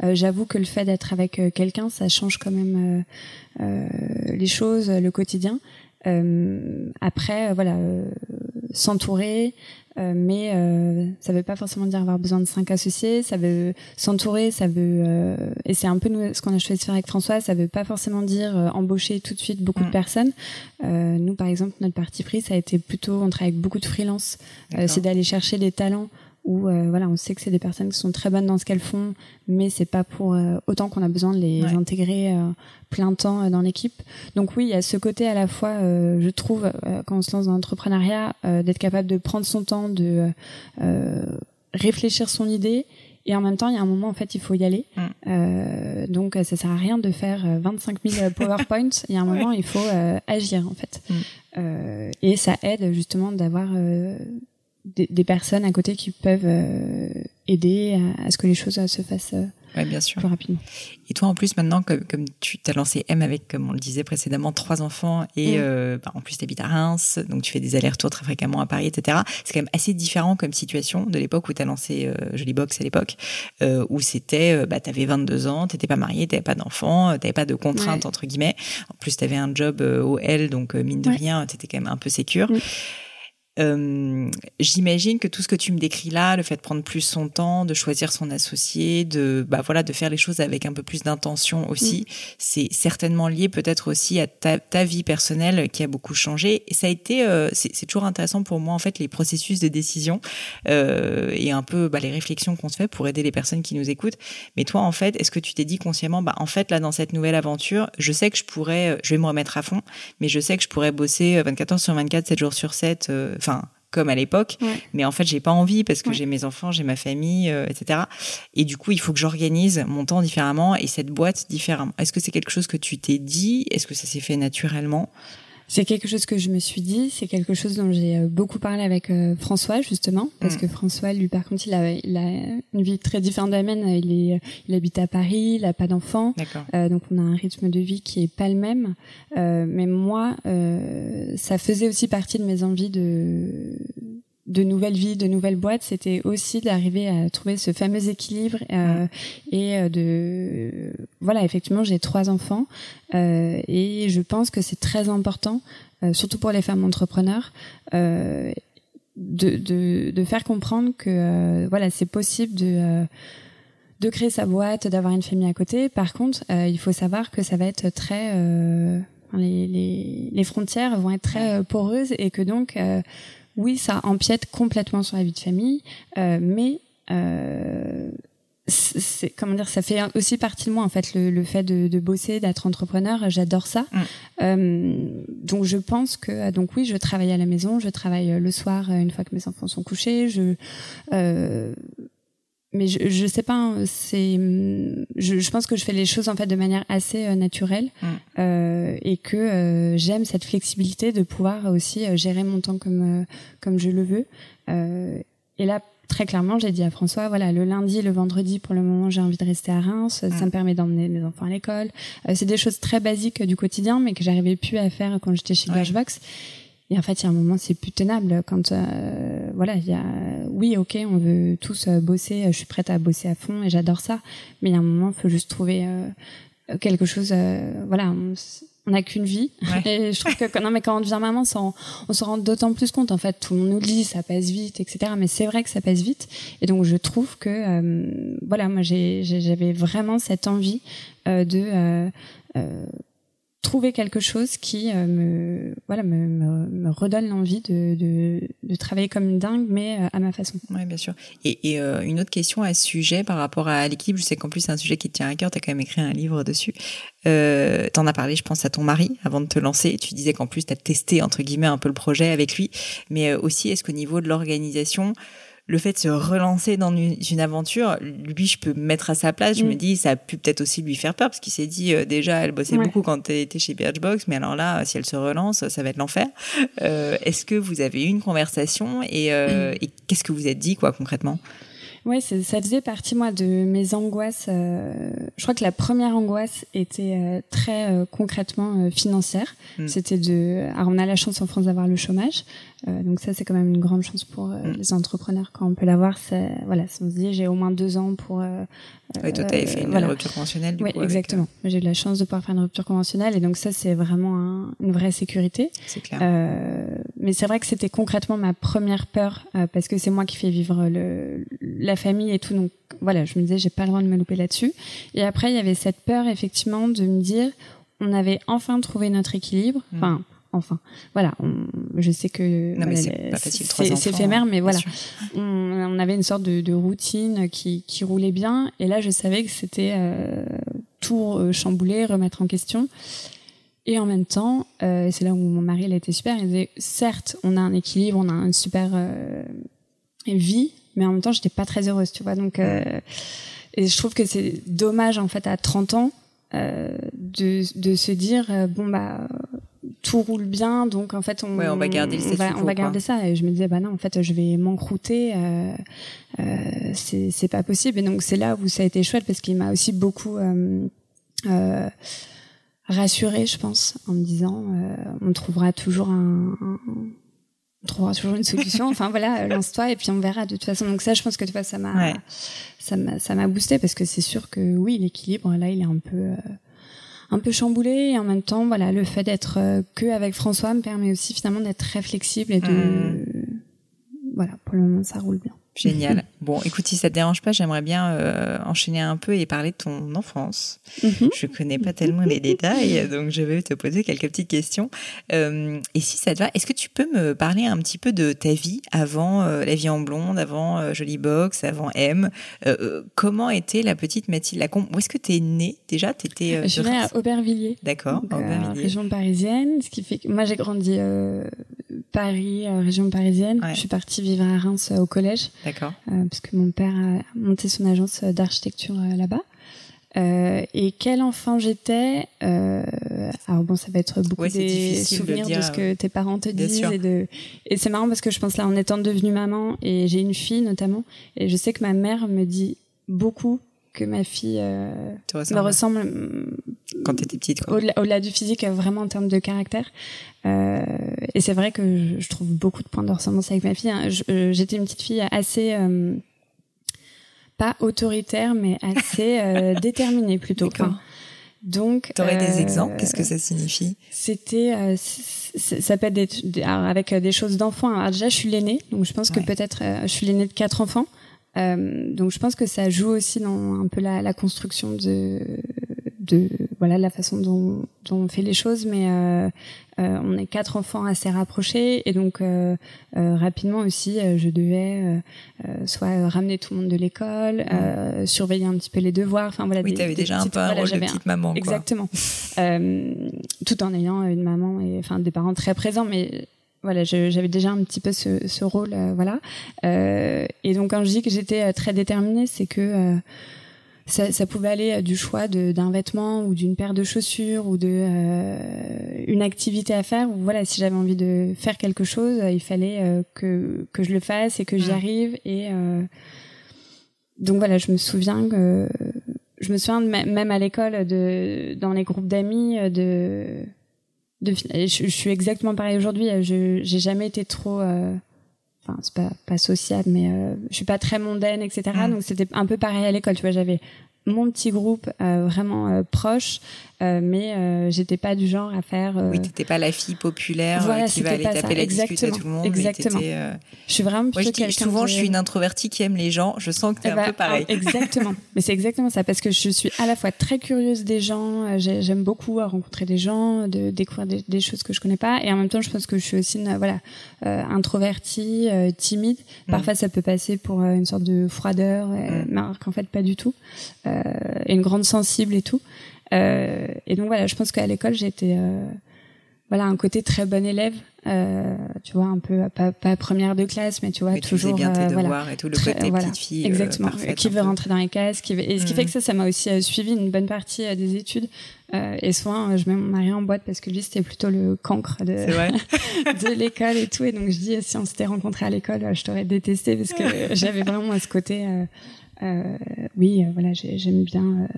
Euh, J'avoue que le fait d'être avec quelqu'un, ça change quand même les choses, le quotidien. après, voilà, s'entourer, euh, mais euh, ça veut pas forcément dire avoir besoin de cinq associés. Ça veut s'entourer, ça veut euh, et c'est un peu nous, ce qu'on a choisi de faire avec François. Ça veut pas forcément dire embaucher tout de suite beaucoup de mm. personnes. nous, par exemple, notre parti pris, ça a été plutôt on travaille avec beaucoup de freelance. c'est d'aller chercher des talents où euh, voilà, on sait que c'est des personnes qui sont très bonnes dans ce qu'elles font, mais c'est pas pour euh, autant qu'on a besoin de les intégrer euh, plein temps dans l'équipe. Donc oui, il y a ce côté à la fois, je trouve, quand on se lance dans l'entrepreneuriat, d'être capable de prendre son temps, de réfléchir son idée. Et en même temps, il y a un moment, en fait, il faut y aller. Mm. donc, ça sert à rien de faire 25 000 PowerPoints. il y a un moment, il faut agir, en fait. Mm. et ça aide justement d'avoir des, personnes à côté qui peuvent euh, aider à, ce que les choses euh, se fassent euh, bien sûr. plus rapidement. Et toi, en plus, maintenant, comme, comme tu t'as lancé M avec, comme on le disait précédemment, trois enfants et mm. bah, en plus, tu habites à Reims, donc tu fais des allers-retours très fréquemment à Paris, etc. C'est quand même assez différent comme situation de l'époque où tu as lancé Jolie Box à l'époque, où c'était, bah, tu avais 22 ans, tu pas marié, tu pas d'enfants, tu pas de contraintes, entre guillemets. En plus, tu avais un job au L, donc mine de rien, tu étais quand même un peu sécure. Mm. Euh, j'imagine que tout ce que tu me décris là, le fait de prendre plus son temps, de choisir son associé, de bah voilà, de faire les choses avec un peu plus d'intention aussi, mm. c'est certainement lié peut-être aussi à ta, ta, vie personnelle qui a beaucoup changé. Et ça a été, euh, c'est toujours intéressant pour moi en fait les processus de décision euh, et un peu bah, les réflexions qu'on se fait pour aider les personnes qui nous écoutent. Mais toi en fait, est-ce que tu t'es dit consciemment, bah en fait là dans cette nouvelle aventure, je sais que je pourrais, je vais me remettre à fond, mais je sais que je pourrais bosser 24 heures sur 24, 7 jours sur 7 enfin comme à l'époque, mais en fait j'ai pas envie parce que j'ai mes enfants, j'ai ma famille, euh, etc. Et du coup il faut que j'organise mon temps différemment et cette boîte différemment. Est-ce que c'est quelque chose que tu t'es dit? Est-ce que ça s'est fait naturellement? C'est quelque chose que je me suis dit, c'est quelque chose dont j'ai euh, beaucoup parlé avec euh, François justement, parce mm. que François, lui par contre, il a, il a une vie très différente de la mienne. Il est, il habite à Paris, il a pas d'enfants, euh, donc on a un rythme de vie qui est pas le même. Euh, mais moi, euh, ça faisait aussi partie de mes envies de de nouvelles vies, de nouvelles boîtes, c'était aussi d'arriver à trouver ce fameux équilibre euh, et euh, de voilà effectivement j'ai trois enfants euh, et je pense que c'est très important, euh, surtout pour les femmes entrepreneurs, euh, de, de, de, faire comprendre que euh, voilà c'est possible de de créer sa boîte, d'avoir une famille à côté. Par contre, il faut savoir que ça va être très les, les, les, frontières vont être très poreuses et que donc oui, ça empiète complètement sur la vie de famille, euh, mais euh, c'est comment dire ça fait aussi partie de moi en fait le, fait de, bosser d'être entrepreneur j'adore ça mm. euh, donc je pense que donc oui je travaille à la maison je travaille le soir une fois que mes enfants sont couchés je mais je, je sais pas, hein, c'est, je, je, pense que je fais les choses en fait de manière assez euh, naturelle mm. euh, et que euh, j'aime cette flexibilité de pouvoir aussi euh, gérer mon temps comme comme je le veux. et là, très clairement, j'ai dit à François, voilà, le lundi, le vendredi, pour le moment, j'ai envie de rester à Reims. Ça mm. me permet d'emmener mes enfants à l'école. c'est des choses très basiques du quotidien, mais que j'arrivais plus à faire quand j'étais chez ouais. Et en fait, il y a un moment, c'est plus tenable quand, euh, voilà, il y a, oui, ok, on veut tous euh, bosser, je suis prête à bosser à fond et j'adore ça, mais il y a un moment, il faut juste trouver euh, quelque chose, voilà, on n'a qu'une vie. Et je trouve que non, mais quand on devient maman, on, on se rend d'autant plus compte. En fait, tout le monde nous dit ça passe vite, etc. Mais c'est vrai que ça passe vite. Et donc, je trouve que, voilà, moi, j'avais vraiment cette envie de trouver quelque chose qui euh, me voilà me, me, redonne l'envie de, de, de, travailler comme une dingue mais euh, à ma façon. Oui, bien sûr. Et, et euh, une autre question à ce sujet par rapport à l'équilibre, je sais qu'en plus c'est un sujet qui te tient à cœur, tu as quand même écrit un livre dessus. Euh, T'en as parlé, je pense, à ton mari avant de te lancer. Tu disais qu'en plus tu as testé entre guillemets un peu le projet avec lui, mais aussi est-ce qu'au niveau de l'organisation le fait de se relancer dans une, aventure, lui, je peux me mettre à sa place. Je me mm. dis, ça a pu peut-être aussi lui faire peur parce qu'il s'est dit, euh, déjà, elle bossait beaucoup quand elle était chez Birchbox, mais alors là, si elle se relance, ça va être l'enfer. Euh, Est-ce que vous avez eu une conversation et, euh, mm. et qu'est-ce que vous êtes dit, quoi, concrètement? Ouais, ça faisait partie moi de mes angoisses. Euh, je crois que la première angoisse était euh, très euh, concrètement financière. Mm. C'était de. Alors on a la chance en France d'avoir le chômage, donc ça c'est quand même une grande chance pour mm. les entrepreneurs quand on peut l'avoir. Voilà, on se dit j'ai au moins deux ans pour. oui, toi t'avais fait une rupture conventionnelle. Du oui, exactement. J'ai eu la chance de pouvoir faire une rupture conventionnelle et donc ça c'est vraiment une vraie sécurité. C'est clair. mais c'est vrai que c'était concrètement ma première peur parce que c'est moi qui fais vivre le la famille et tout. Donc voilà, je me disais, j'ai pas le droit de me louper là-dessus. Et après, il y avait cette peur, effectivement, de me dire, on avait enfin trouvé notre équilibre. Hmm. Enfin, enfin, voilà. je sais que c'est éphémère, mais voilà. On, avait une sorte de, routine qui, qui, roulait bien. Et là, je savais que c'était euh, tout euh, chambouler, remettre en question. Et en même temps, euh, c'est là où mon mari, il était super. Il disait, certes, on a un équilibre, on a une super vie, mais en même temps, j'étais pas très heureuse, tu vois. Donc, euh, et je trouve que c'est dommage, en fait, à 30 ans, euh, de, de se dire, euh, bon, bah, tout roule bien, donc en fait, on, on va garder le on va, on va garder ça. Et je me disais, bah non, en fait, je vais m'encrouter, euh, euh, c'est pas possible. Et donc, c'est là où ça a été chouette parce qu'il m'a aussi beaucoup euh, rassuré, je pense, en me disant, on trouvera toujours un, un on trouvera toujours une solution. enfin voilà, lance-toi et puis on verra de toute façon. Donc ça, je pense que vois, ça m'a, ça m'a, ça m'a boosté parce que c'est sûr que oui, l'équilibre là, il est un peu, euh, un peu chamboulé et en même temps, voilà, le fait d'être euh, que avec François me permet aussi finalement d'être très flexible et de, mmh. voilà, pour le moment, ça roule bien. Génial. Bon, écoute, si ça te dérange pas, j'aimerais bien euh, enchaîner un peu et parler de ton enfance. Mhm. Je connais pas tellement les détails, donc je vais te poser quelques petites questions. Euh, et si ça te va, est-ce que tu peux me parler un petit peu de ta vie avant euh, la vie en blonde, avant Jolie Box, avant M? Comment était la petite Mathilde? Lacombe Où est-ce que tu es née déjà? Étais, Je suis née à Aubervilliers. D'accord, Aubervilliers. région parisienne, ce qui fait que moi j'ai grandi Paris, région parisienne. Je suis partie vivre à Reims au collège. D'accord. Euh, parce que mon père a monté son agence d'architecture euh, là-bas. Euh, et quel enfant j'étais euh, Alors bon, ça va être beaucoup des souvenirs de, ce que tes parents te disent et de. Et c'est marrant parce que je pense là, en étant devenue maman et j'ai une fille notamment, et je sais que ma mère me dit beaucoup que ma fille euh, me ressemble. mm, quand tu étais petite au-delà du physique vraiment en termes de caractère. Euh, et c'est vrai que je, trouve beaucoup de points de ressemblance avec ma fille hein. euh, j'étais une petite fille assez euh, pas autoritaire mais assez euh, déterminée plutôt donc tu aurais des exemples? Qu'est-ce que ça signifie? c'était ça peut être des, avec des choses d'enfants déjà je suis l'aînée donc je pense que peut-être je suis l'aînée de quatre enfants euh, donc je pense que ça joue aussi dans un peu la, la construction de, de voilà la façon dont, dont, on fait les choses. Mais euh, euh, on est quatre enfants assez rapprochés et donc euh, euh rapidement aussi, je devais soit ramener tout le monde de l'école, surveiller un petit peu les devoirs. Enfin voilà. Oui, avais déjà un peu un rôle de petite maman. Exactement. tout en ayant une maman et enfin des parents très présents, mais voilà, j'avais déjà un petit peu ce, ce rôle, euh, voilà. Euh, et donc quand je dis que j'étais euh, très déterminée, c'est que euh, ça, ça, pouvait aller du choix d'un vêtement ou d'une paire de chaussures ou de une activité à faire. Ou voilà, si j'avais envie de faire quelque chose, il fallait que que je le fasse et que j'y arrive. Et donc voilà, je me souviens que je me souviens même à l'école de dans les groupes d'amis de de, je, je, suis exactement pareil aujourd'hui. Je j'ai jamais été trop, euh, enfin c'est pas pas sociable, mais euh, je suis pas très mondaine, etc. Mm. Donc c'était un peu pareil à l'école. Tu vois, j'avais mon petit groupe euh, vraiment euh, proche, euh, mais euh, j'étais pas du genre à faire. Euh, oui, t'étais pas la fille populaire voilà, qui va aller taper la discute à tout le monde. Exactement. Je suis vraiment. Moi, je dis souvent, je suis une introvertie qui aime les gens. Je sens que t'es es un bah, peu pareil. Exactement. mais c'est exactement ça, parce que je suis à la fois très curieuse des gens. J'aime beaucoup rencontrer des gens, de découvrir des, des, choses que je connais pas, et en même temps, je pense que je suis aussi une, voilà introvertie, timide. Mm. Parfois, ça peut passer pour une sorte de froideur, mm. mais alors qu'en fait, pas du tout. et une grande sensible et tout. Euh, et donc voilà, je pense qu'à l'école, j'étais euh, voilà un côté très bon élève euh, tu vois un peu pas, pas, première de classe mais tu vois toujours bien tes euh, voilà. et tout le côté petite fille exactement. Qui veut rentrer dans les cases qui veut... et ce qui fait que ça ça m'a aussi suivi une bonne partie des études. Et souvent je mets mon mari en boîte parce que lui c'était plutôt le cancre de de l'école et tout. Et donc je dis si on s'était rencontrés à l'école je t'aurais détesté parce que j'avais vraiment ce côté euh, oui, euh, voilà, j'aime bien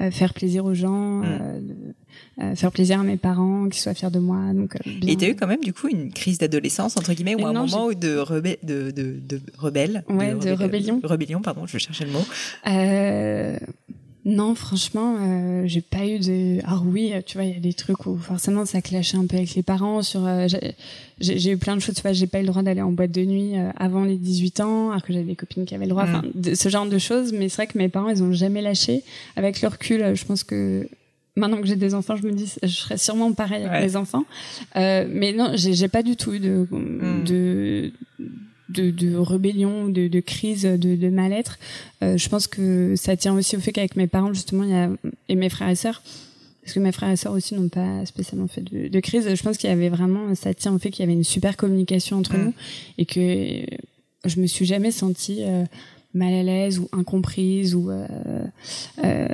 euh, faire plaisir aux gens, mm. faire plaisir à mes parents, qu'ils soient fiers de moi. Donc, Et tu as eu quand même du coup une crise d'adolescence entre guillemets ou un moment de, de, de, de rebelle, ouais, de, rébellion. Rébellion, pardon, je cherchais le mot. Euh, non, franchement, euh, j'ai pas eu de. Ah oui, tu vois, il y a des trucs où forcément ça clashait un peu avec les parents. Sur, euh, j'ai eu plein de choses. Tu vois, j'ai pas eu le droit d'aller en boîte de nuit euh, avant les 18 ans, alors que j'avais des copines qui avaient le droit. Enfin, mm. ce genre de choses. Mais c'est vrai que mes parents, ils ont jamais lâché. Avec le recul, je pense que maintenant que j'ai des enfants, je me dis, je serais sûrement pareil avec mes enfants. mais non, j'ai pas du tout eu de, mm. de de, de rébellion, de, de crise, de, de mal-être. Euh, je pense que ça tient aussi au fait qu'avec mes parents, justement, il y a, et mes frères et sœurs, parce que mes frères et sœurs aussi n'ont pas spécialement fait de, de crise. Je pense qu'il y avait vraiment, ça tient au fait qu'il y avait une super communication entre mm. nous et que je me suis jamais sentie euh, mal à l'aise ou incomprise ou euh, euh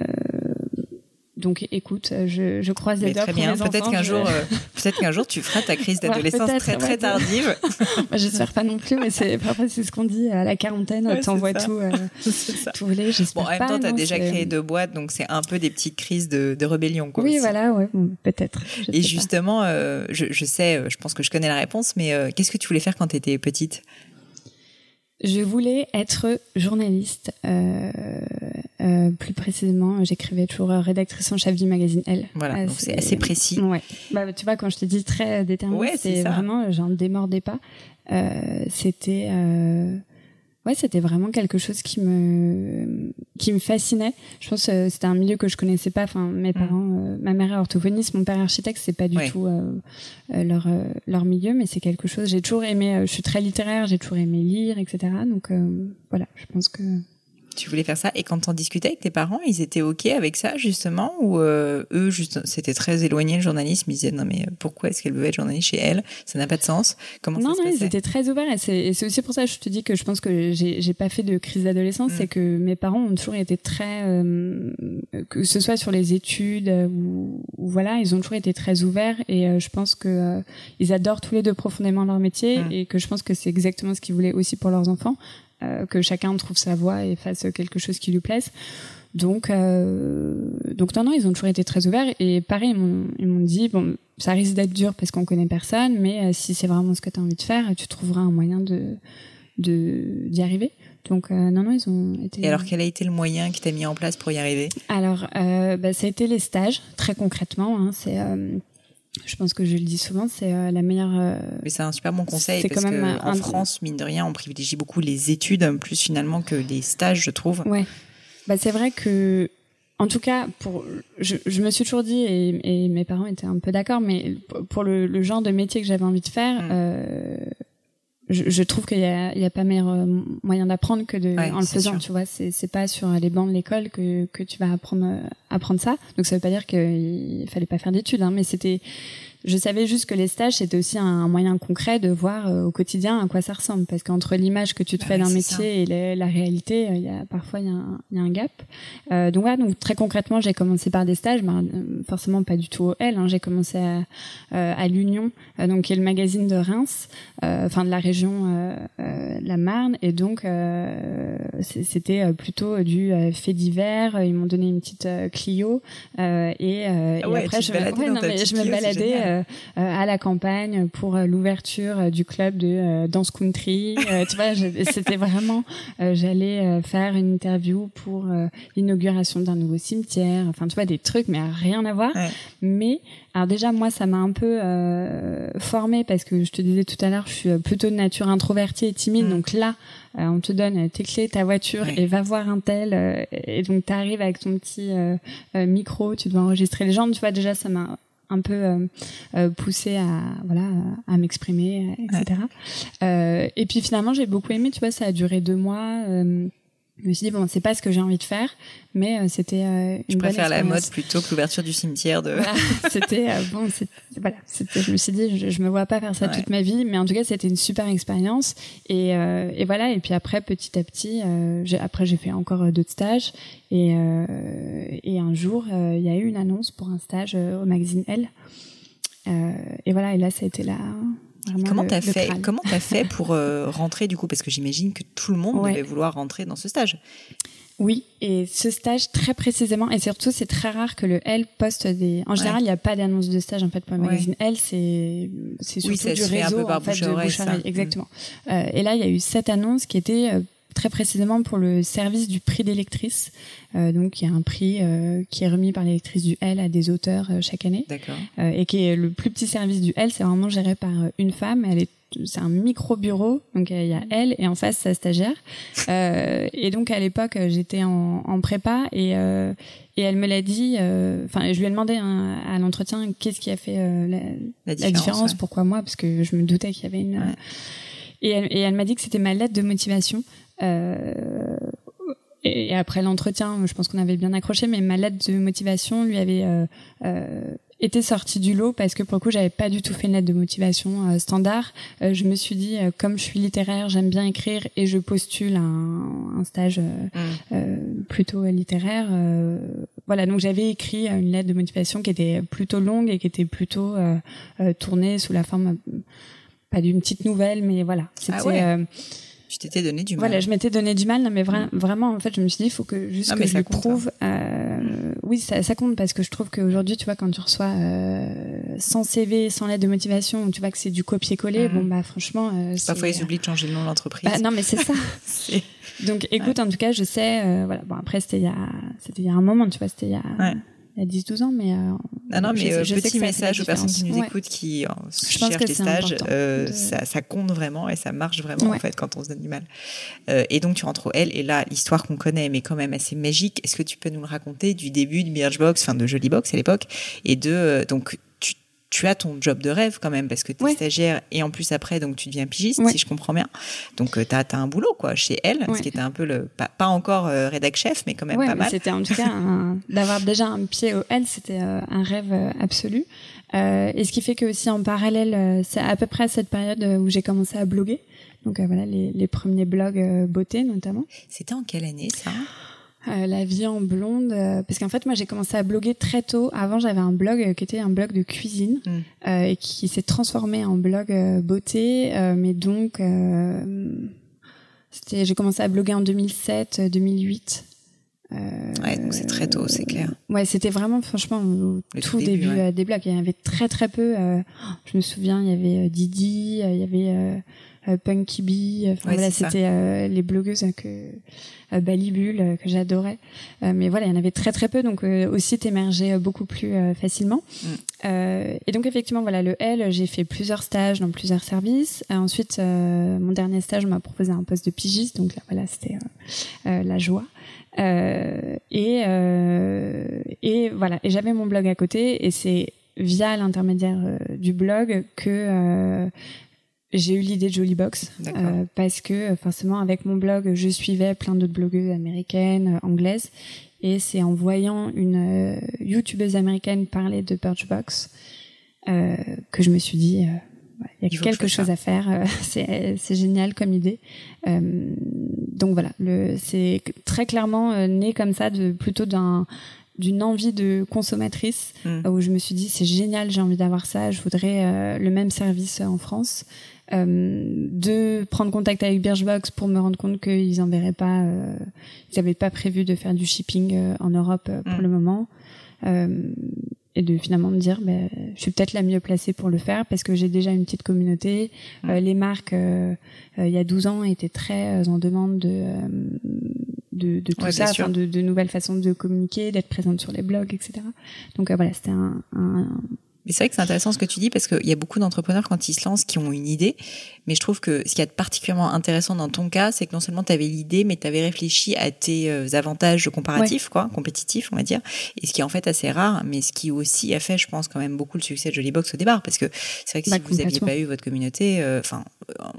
donc écoute, je, je croise les doigts très bien. Peut-être qu'un jour, euh, peut-être qu'un jour tu feras ta crise d'adolescence très très tardive. Moi, j'espère pas non plus, mais c'est parfois c'est ce qu'on dit à la quarantaine. Ouais, T'envoies tout, euh, tout. J'espère bon, en même temps, t'as déjà créé deux boîtes, donc c'est un peu des petites crises de, de rébellion. Quoi, oui, voilà, ouais, peut-être. Et justement, euh, je, je, sais, je pense que je connais la réponse, mais euh, qu'est-ce que tu voulais faire quand t'étais petite? Je voulais être journaliste. Euh, euh, plus précisément, j'écrivais toujours rédactrice en chef du magazine Elle. Voilà, donc c'est assez précis. Ouais. Bah, tu vois, quand je te dis très déterminé, ouais, c'est vraiment, j'en démordais pas. Euh, c'était euh, ouais, c'était vraiment quelque chose qui me qui me fascinait. Je pense que euh, c'était un milieu que je connaissais pas. Enfin, mes mm. parents, euh, ma mère est orthophoniste, mon père est architecte, c'est pas du tout euh, leur leur milieu, mais c'est quelque chose. J'ai toujours aimé. je suis très littéraire, j'ai toujours aimé lire, etc. Donc voilà, je pense que tu voulais faire ça. Et quand on discutais avec tes parents, ils étaient OK avec ça, justement Ou euh, eux, juste, c'était très éloigné le journalisme Ils disaient, non, mais pourquoi est-ce qu'elle veut être journaliste chez elle? Ça n'a pas de sens. Comment non, ça non, ils étaient très ouverts. Et c'est aussi pour ça que je te dis que je pense que j'ai pas fait de crise d'adolescence. Mm. C'est que mes parents ont toujours été très. Euh, que ce soit sur les études ou, voilà, ils ont toujours été très ouverts. Et euh, je pense que ils adorent tous les deux profondément leur métier. Mm. Et que je pense que c'est exactement ce qu'ils voulaient aussi pour leurs enfants. Euh, que chacun trouve sa voie et fasse quelque chose qui lui plaise. Donc, euh, donc non, non, ils ont toujours été très ouverts. Et pareil, ils m'ont dit, bon, ça risque d'être dur parce qu'on connaît personne, mais euh, si c'est vraiment ce que tu as envie de faire, tu trouveras un moyen de d'y arriver. Donc non, non, ils ont été. Et alors, quel a été le moyen qui t'a mis en place pour y arriver? Alors, bah, ça a été les stages, très concrètement. Hein, c'est je pense que je le dis souvent, c'est euh, la meilleure. Euh, Mais c'est un super bon conseil parce quand même en France, mine de rien, on privilégie beaucoup les études plus finalement que les stages, je trouve. Ouais. Bah c'est vrai que, en tout cas, pour, je, je me suis toujours dit et, et, mes parents étaient un peu d'accord, mais pour le, le, genre de métier que j'avais envie de faire, mm. euh, je, je, trouve qu'il y a, il y a pas meilleur euh, moyen d'apprendre que de en le faisant tu vois. C'est c'est pas sur les bancs de l'école que que tu vas apprendre apprendre ça. Donc ça veut pas dire qu'il fallait pas faire d'études hein, mais c'était je savais juste que les stages c'était aussi un, moyen concret de voir euh, au quotidien à quoi ça ressemble. Parce qu'entre l'image que tu te bah fais d'un métier et la réalité euh, il y a parfois il y a un, y a un gap. Euh, donc voilà donc très concrètement j'ai commencé par des stages ben, forcément pas du tout au L hein, j'ai commencé à, à l'Union donc qui est le magazine de Reims enfin de la région la Marne. Et donc c'était plutôt du fait divers. Ils m'ont donné une petite Clio et, et ah après je, ouais, je me baladais euh, euh, à la campagne pour euh, l'ouverture du club de danse country. tu vois, c'était vraiment, j'allais faire une interview pour l'inauguration d'un nouveau cimetière. Enfin, tu vois, des trucs, mais rien à voir. Mais alors déjà, moi, ça m'a un peu euh, formée parce que je te disais tout à l'heure, je suis plutôt de nature introvertie et timide. Mm. Donc là, on te donne tes clés, ta voiture et va voir un tel. et donc, tu arrives avec ton petit micro, tu dois enregistrer les gens. Tu vois, déjà, ça m'a un peu euh, euh, poussé à voilà à m'exprimer etc euh, et puis finalement j'ai beaucoup aimé tu vois ça a duré deux mois je me suis dit bon c'est pas ce que j'ai envie de faire mais euh, c'était euh, une je préfère la mode plutôt que l'ouverture du cimetière de c'était euh, bon voilà c'était je me suis dit je, je, me vois pas faire ça toute ma vie mais en tout cas c'était une super expérience. Et, euh, et voilà et puis après petit à petit j'ai après j'ai fait encore d'autres stages. Et et un jour il y a eu une annonce pour un stage au magazine Elle et voilà et là ça a été là comment t'as fait Comment t'as fait pour euh, rentrer du coup? Parce que j'imagine que tout le monde devait vouloir rentrer dans ce stage. Oui, et ce stage très précisément, et surtout c'est très rare que le L poste des. En général, il n'y a pas d'annonce de stage en fait pour le magazine L, c'est c'est surtout du réseau en fait de bouche exactement. Euh, et là, il y a eu cette annonce qui était euh, très précisément pour le service du prix d'électrice. Euh, donc, il y a un prix euh, qui est remis par l'électrice du L à des auteurs euh, chaque année. D'accord. Euh, et qui est le plus petit service du L. C'est vraiment géré par une femme. Elle est c'est un micro bureau, donc il y a elle et en face sa stagiaire. Euh, et donc à l'époque j'étais en, en, prépa et euh, et elle me l'a dit. Enfin, je lui ai demandé hein, à l'entretien qu'est-ce qui a fait la, la, différence, la différence pourquoi moi, parce que je me doutais qu'il y avait une. Et elle, et elle m'a dit que c'était ma lettre de motivation. Euh, et, après l'entretien, je pense qu'on avait bien accroché, mais ma lettre de motivation lui avait euh, euh, été sortie du lot parce que pour le coup, j'avais pas du tout fait une lettre de motivation euh, standard. Euh, je me suis dit, comme je suis littéraire, j'aime bien écrire et je postule un, un stage mm. plutôt littéraire. voilà, donc j'avais écrit une lettre de motivation qui était plutôt longue et qui était plutôt tournée sous la forme pas d'une petite nouvelle, mais voilà, ah c'était. Tu t'étais donné du mal. Voilà, je m'étais donné du mal, non, mais mm. vraiment, en fait, je me suis dit, il faut que juste que je le prouve. Euh, oui, ça, ça, compte parce que je trouve qu'aujourd'hui, tu vois, quand tu reçois euh, sans CV, sans lettre de motivation, tu vois que c'est du copier-coller, mm. bon, bah, franchement. Euh, Parfois, ils oublient de changer le nom de l'entreprise. Bah, non, mais c'est ça. Donc, écoute, en tout cas, je sais, euh, voilà, bon, après, c'était il y a, c'était il y a un moment, tu vois, c'était il y a. Ouais il y a 10-12 ans, mais. Euh, ah non, mais je, euh, petit message aux personnes qui nous écoutent, qui euh, cherchent des stages, euh, ça, ça, compte vraiment et ça marche vraiment en fait quand on se donne du mal. Euh, et donc tu rentres au L et là l'histoire qu'on connaît, mais quand même assez magique. Est-ce que tu peux nous le raconter du début de Birchbox, enfin de Jollybox à l'époque, et de donc tu as ton job de rêve quand même parce que tu es stagiaire et en plus après donc tu deviens pigiste si je comprends bien. Donc euh, tu as, un boulot quoi chez elle, ce qui était un peu le pas, pas encore euh, rédac chef mais quand même pas mal. C'était en tout cas d'avoir déjà un pied au L, c'était euh, un rêve euh, absolu. et ce qui fait que aussi en parallèle, c'est à peu près à cette période où j'ai commencé à bloguer. Donc voilà les, les premiers blogs beauté notamment. C'était en quelle année ça? Euh, la vie en blonde euh, parce qu'en fait moi j'ai commencé à bloguer très tôt. Avant j'avais un blog euh, qui était un blog de cuisine mm. et qui s'est transformé en blog beauté mais donc c'était j'ai commencé à bloguer en 2007 2008 ouais donc c'est très tôt c'est clair. Ouais c'était vraiment franchement au tout, début, des blogs. Il y avait très très peu je me souviens il y avait Didi il y avait Punky Bee. Enfin, voilà, c'était euh, les blogueuses que euh, Balibule que j'adorais. mais voilà, il y en avait très très peu, donc aussi t'émergeais beaucoup plus facilement. Mm. et donc effectivement, voilà, le L, j'ai fait plusieurs stages dans plusieurs services. ensuite, mon dernier stage m'a proposé un poste de pigiste, donc là, voilà, c'était la joie. et et voilà, et j'avais mon blog à côté, et c'est via l'intermédiaire du blog que j'ai eu l'idée de Jolly Box euh, parce que euh, forcément avec mon blog je suivais plein d'autres blogueuses américaines, euh, anglaises et c'est en voyant une euh, youtubeuse américaine parler de Birchbox euh, que je me suis dit il y a quelque chose à faire, c'est génial comme idée. donc voilà, c'est très clairement né comme ça de plutôt d'un d'une envie de consommatrice hmm. où je me suis dit c'est génial j'ai envie d'avoir ça je voudrais le même service en France euh, de prendre contact avec Birchbox pour me rendre compte qu'ils enverraient pas, euh, ils n'avaient pas prévu de faire du shipping euh, en Europe pour mm. le moment, et de finalement me dire, ben, je suis peut-être la mieux placée pour le faire parce que j'ai déjà une petite communauté. Mm. les marques, il y a 12 ans, étaient très en demande de de, de tout ça, de, de, nouvelles façons de communiquer, d'être présente sur les blogs, etc. Donc voilà, c'était un, un, mais c'est vrai que c'est intéressant ce que tu dis parce qu'il y a beaucoup d'entrepreneurs quand ils se lancent qui ont une idée. Mais je trouve que ce qui est particulièrement intéressant dans ton cas, c'est que non seulement tu avais l'idée, mais tu avais réfléchi à tes euh, avantages comparatifs, quoi, compétitifs, on va dire. Et ce qui est en fait assez rare, mais ce qui aussi a fait, je pense, quand même beaucoup le succès de Jollybox au départ. Parce que c'est vrai que si bah, vous n'aviez pas eu votre communauté, euh, enfin,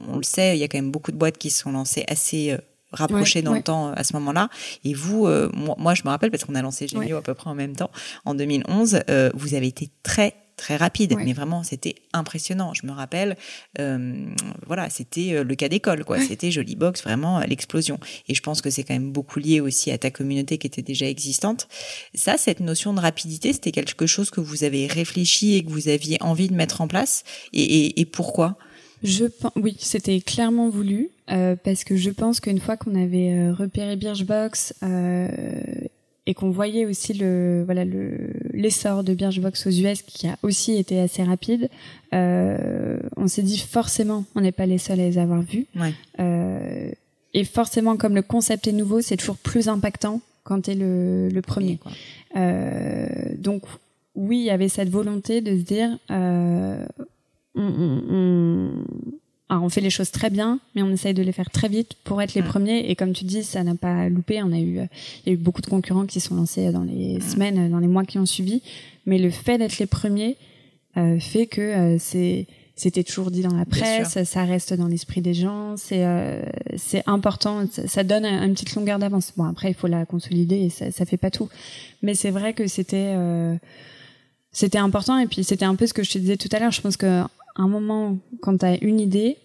on le sait, il y a quand même beaucoup de boîtes qui se sont lancées assez euh, rapproché dans le temps à ce moment-là. Et vous, moi, je me rappelle parce qu'on a lancé Gémio à peu près en même temps en 2011. vous avez été très très rapide, mais vraiment c'était impressionnant. Je me rappelle, euh, voilà, c'était euh, le cas d'école, quoi. C'était Jolie Box, vraiment l'explosion. Et je pense que c'est quand même beaucoup lié aussi à ta communauté qui était déjà existante. Ça, cette notion de rapidité, c'était quelque chose que vous avez réfléchi et que vous aviez envie de mettre en place? Et, pourquoi? Je pense, oui, c'était clairement voulu euh, parce que je pense qu'une fois qu'on avait repéré Birchbox et qu'on voyait aussi le voilà le l'essor de Birchbox aux US qui a aussi été assez rapide, euh, on s'est dit forcément on n'est pas les seuls à les avoir vus. Euh, et forcément comme le concept est nouveau, c'est toujours plus impactant quand tu es le, le premier. Euh, donc oui, il y avait cette volonté de se dire euh, on, on, alors on fait les choses très bien, mais on essaye de les faire très vite pour être les mm. premiers. Et comme tu dis, ça n'a pas loupé. On a eu, il y a eu beaucoup de concurrents qui sont lancés dans les mm. semaines, dans les mois qui ont suivi. Mais le fait d'être les premiers euh, fait que euh, c'est c'était toujours dit dans la presse, ça reste dans l'esprit des gens, c'est euh, c'est important, ça, donne une petite longueur d'avance. Bon après il faut la consolider et ça ça fait pas tout, mais c'est vrai que c'était euh, c'était important et puis c'était un peu ce que je te disais tout à l'heure. Je pense que un moment, quand tu as une idée,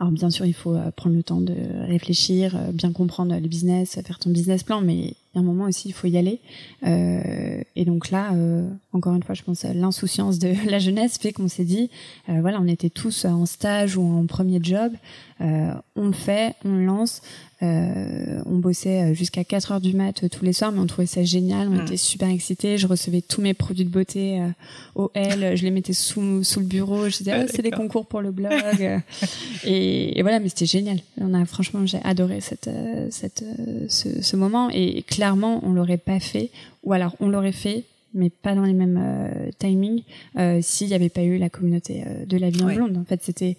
alors bien sûr, il faut euh, prendre le temps de réfléchir, euh, bien comprendre le business, faire ton business plan, mais il y a un moment aussi, il faut y aller. Euh, et donc là, euh, encore une fois, je pense l'insouciance de la jeunesse fait qu'on s'est dit, euh, voilà, on était tous en stage ou en premier job, on le fait, on le lance, euh, on bossait euh, jusqu'à 4 heures du mat euh, tous les soirs, mais on trouvait ça génial. On mm. était super excités. Je recevais tous mes produits de beauté au L. Je les mettais sous, sous le bureau. Je disais, ah, c'est des concours pour le blog. et, voilà, mais c'était génial. On a franchement, j'ai adoré cette, cette, ce, ce, moment. Et clairement, on l'aurait pas fait. Ou alors, on l'aurait fait, mais pas dans les mêmes timings s'il n'y avait pas eu la communauté de la vie en blonde. En fait, c'était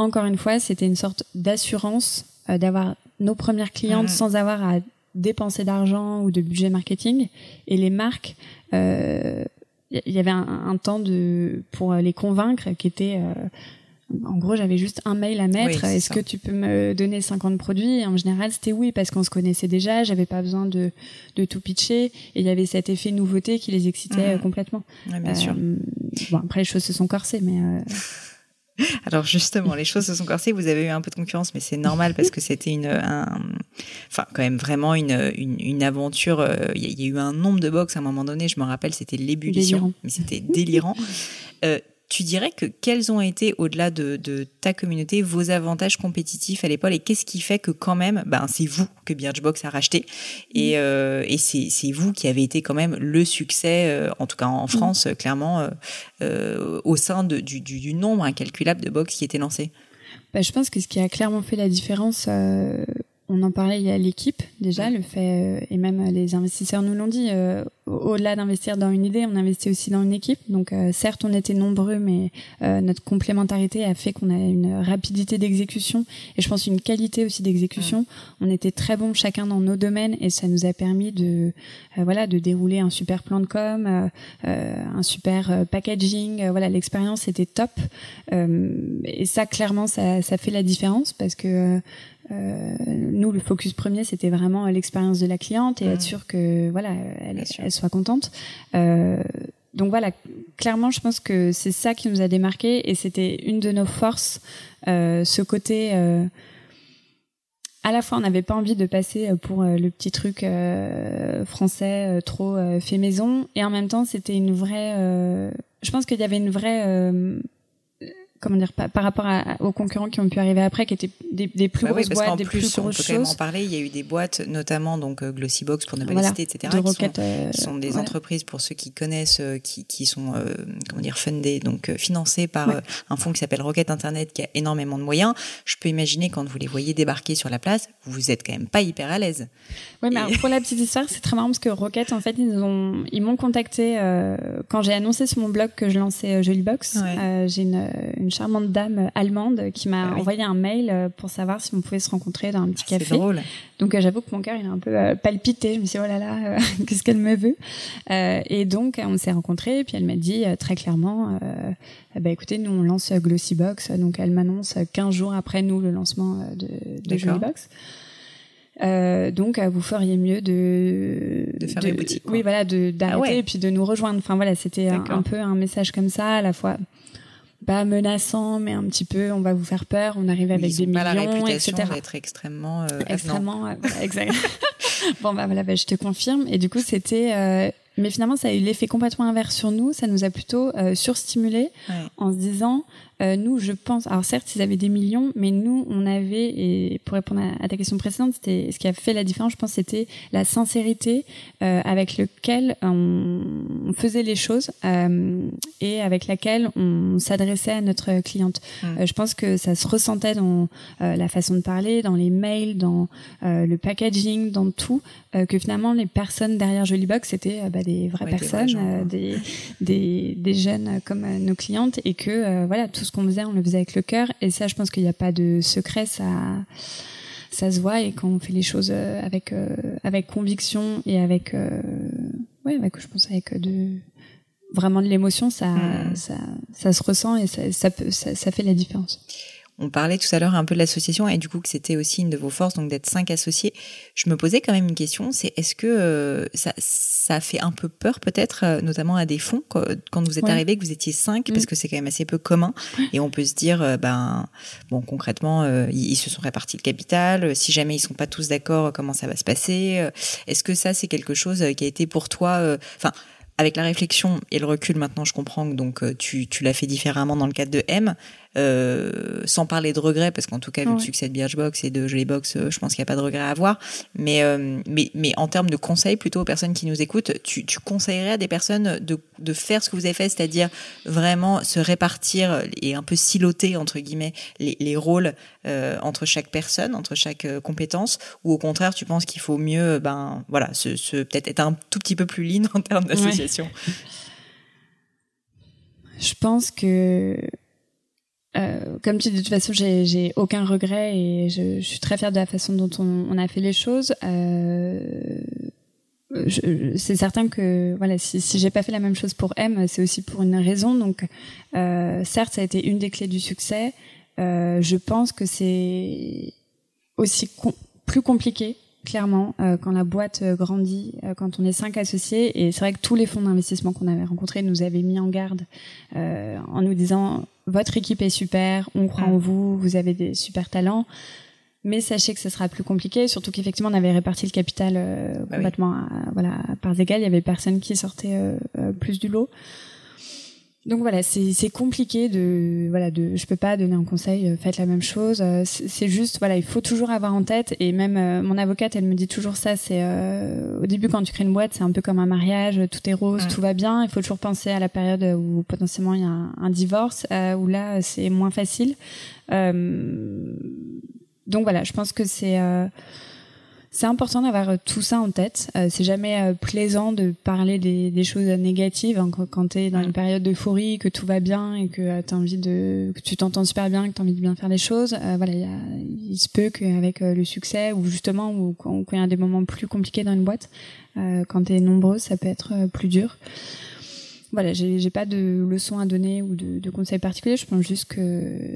encore une fois, c'était une sorte d'assurance d'avoir nos premières clientes mm. sans avoir à dépenser d'argent ou de budget marketing. Et les marques, il euh, y avait un, temps de pour les convaincre qui était euh, en gros, j'avais juste un mail à mettre. Est-ce que tu peux me donner 50 produits? Et En général, c'était oui parce qu'on se connaissait déjà. J'avais pas besoin de, de tout pitcher et il y avait cet effet nouveauté qui les excitait mm. complètement. bien sûr. Euh, bon, après les choses se sont corsées, mais Alors justement, les choses se sont corsées. Vous avez eu un peu de concurrence, mais c'est normal parce que c'était une, enfin quand même vraiment une, une, aventure. Euh, il y, a eu un nombre de box à un moment donné. Je me rappelle, c'était l'ébullition, mais c'était délirant. Euh, tu dirais que quels ont été, au-delà de, ta communauté, vos avantages compétitifs à l'époque et qu'est-ce qui fait que quand même, ben, c'est vous que Birchbox a racheté et, euh, et c'est vous qui avez été quand même le succès, euh, en tout cas en. France, clairement, euh, au sein de, du, du, nombre incalculable de box qui étaient lancés. Ben, je pense que ce qui a clairement fait la différence on en parlait il y a l'équipe déjà, le fait, et même les investisseurs nous l'ont dit, au-delà d'investir dans une idée, on investit aussi dans une équipe. Donc euh, certes, on était nombreux, mais euh, notre complémentarité a fait qu'on a une rapidité d'exécution et je pense une qualité aussi d'exécution. On était très bons chacun dans nos domaines et ça nous a permis de euh, voilà de dérouler un super plan de com, un super packaging. voilà, l'expérience était top et ça clairement ça, ça fait la différence parce que euh, nous, le focus premier, c'était vraiment l'expérience de la cliente et être sûr que voilà, elle, elle soit contente. Euh, donc voilà, clairement, je pense que c'est ça qui nous a démarqué et c'était une de nos forces, euh, ce côté. Euh, à la fois, on n'avait pas envie de passer pour le petit truc euh, français trop fait maison, et en même temps, c'était une vraie. je pense qu'il y avait une vraie comment dire par, par rapport à, aux concurrents qui ont pu arriver après qui étaient des, des plus bah grosses oui, boîtes des plus, plus grosses on peut choses en parler il y a eu des boîtes notamment donc euh, Glossybox pour ne pas voilà, citer etc qui, sont, euh, qui, sont, des voilà. entreprises pour ceux qui connaissent euh, qui, qui sont euh, comment dire fundées donc financées par ouais. un fonds qui s'appelle Rocket Internet qui a énormément de moyens je peux imaginer quand vous les voyez débarquer sur la place vous êtes quand même pas hyper à l'aise oui mais alors, pour la petite histoire c'est très marrant parce que Rocket en fait ils ont ils m'ont contacté quand j'ai annoncé sur mon blog que je lançais Jollybox ouais. j'ai une, une une charmante dame allemande qui m'a ah oui. envoyé un mail euh, pour savoir si on pouvait se rencontrer dans un petit café. Drôle. Donc euh, j'avoue que mon cœur il a un peu euh, palpité. Je me suis dit oh là là, qu'est-ce qu'elle me veut? Et donc on s'est rencontrés et puis elle m'a dit très clairement, bah écoutez nous on lance Glossybox. Donc elle m'annonce 15 jours après nous le lancement de, de Jollybox. Euh, donc, vous feriez mieux de de faire des boutiques. Oui, voilà, de d'arrêter ah et puis de nous rejoindre. Enfin voilà, c'était un, peu un message comme ça, à la fois pas menaçant, mais un petit peu, on va vous faire peur. On arrive avec des millions, pas la réputation etc. d'être extrêmement, euh, extrêmement, exact. bon bah voilà, bah, je te confirme. Et du coup, c'était euh, mais finalement, ça a eu l'effet complètement inverse sur nous. Ça nous a plutôt euh, surstimulé en se disant, euh, nous, je pense, alors certes, ils avaient des millions, mais nous, on avait, et pour répondre à, ta question précédente, c'était ce qui a fait la différence, je pense, c'était la sincérité euh, avec lequel on, faisait les choses euh, et avec laquelle on s'adressait à notre cliente. Je pense que ça se ressentait dans la façon de parler, dans les mails, dans le packaging, dans tout, que finalement, les personnes derrière Jollybox, c'était bah, des vraies personnes, des, des, des, jeunes comme nos clientes, et que voilà, tout ce qu'on faisait, on le faisait avec le cœur. Et ça, je pense qu'il n'y a pas de secret, ça, ça se voit. Et quand on fait les choses euh, avec, euh, avec conviction et avec, euh, ouais, avec, je pense, avec de, vraiment de l'émotion, ça, hmm. ça, ça, se ressent et ça, ça, peut, ça, ça fait la différence. On parlait tout à l'heure un peu de l'association et du coup que c'était aussi une de vos forces, donc d'être cinq associés. Je me posais quand même une question, c'est est-ce que euh, ça, ça fait un peu peur peut-être, euh, notamment à des fonds, quand vous êtes arrivé, que vous étiez cinq, parce mm. que c'est quand même assez peu commun. Et on peut se dire, euh, ben, bon, concrètement, ils, se sont répartis le capital. Si jamais ils sont pas tous d'accord, comment ça va se passer Est-ce que ça, c'est quelque chose qui a été pour toi, enfin avec la réflexion et le recul, maintenant, je comprends que donc tu, tu l'as fait différemment dans le cadre de M. Euh, sans parler de regrets, parce qu'en tout cas, vu le succès de Birchbox et de Jollybox, euh, je pense qu'il n'y a pas de regrets à avoir. Mais, euh, mais, mais en termes de conseils, plutôt aux personnes qui nous écoutent, tu, tu conseillerais à des personnes de, de faire ce que vous avez fait, c'est-à-dire vraiment se répartir et un peu siloter, entre guillemets, les, les rôles entre chaque personne, entre chaque compétence, ou au contraire, tu penses qu'il faut mieux, ben voilà, se, se peut-être être un tout petit peu plus lean en termes d'association? Je pense que euh, comme tu dis, de toute façon, j'ai aucun regret et je, je, suis très fière de la façon dont on, on a fait les choses. Euh, c'est certain que voilà, si, si j'ai pas fait la même chose pour M, c'est aussi pour une raison. Donc, euh, certes, ça a été une des clés du succès. Euh, je pense que c'est aussi plus compliqué clairement, euh, quand la boîte euh, grandit, euh, quand on est cinq associés. Et c'est vrai que tous les fonds d'investissement qu'on avait rencontrés nous avaient mis en garde en nous disant votre équipe est super, on croit en vous, vous avez des super talents. Mais sachez que ce sera plus compliqué, surtout qu'effectivement on avait réparti le capital bah complètement à, voilà, à parts égales. Il y avait personne qui sortait plus du lot. Donc voilà, c'est compliqué de voilà de je peux pas donner un conseil euh, faites la même chose. Euh, c'est juste voilà il faut toujours avoir en tête et même euh, mon avocate elle me dit toujours ça. C'est au début quand tu crées une boîte c'est un peu comme un mariage, tout est rose, tout va bien. Il faut toujours penser à la période où potentiellement il y a un, un divorce où là c'est moins facile. donc voilà, je pense que c'est c'est important d'avoir euh, tout ça en tête. Euh, c'est jamais euh, plaisant de parler des, des choses négatives hein, quand, tu es dans une période d'euphorie, que tout va bien et que tu envie de, que tu t'entends super bien, que tu as envie de bien faire les choses. voilà, y a, il se peut qu'avec le succès ou justement ou quand il y a des moments plus compliqués dans une boîte, quand tu es nombreux, ça peut être plus dur voilà, j'ai pas de leçons à donner ou de, de conseils particuliers. Je pense juste que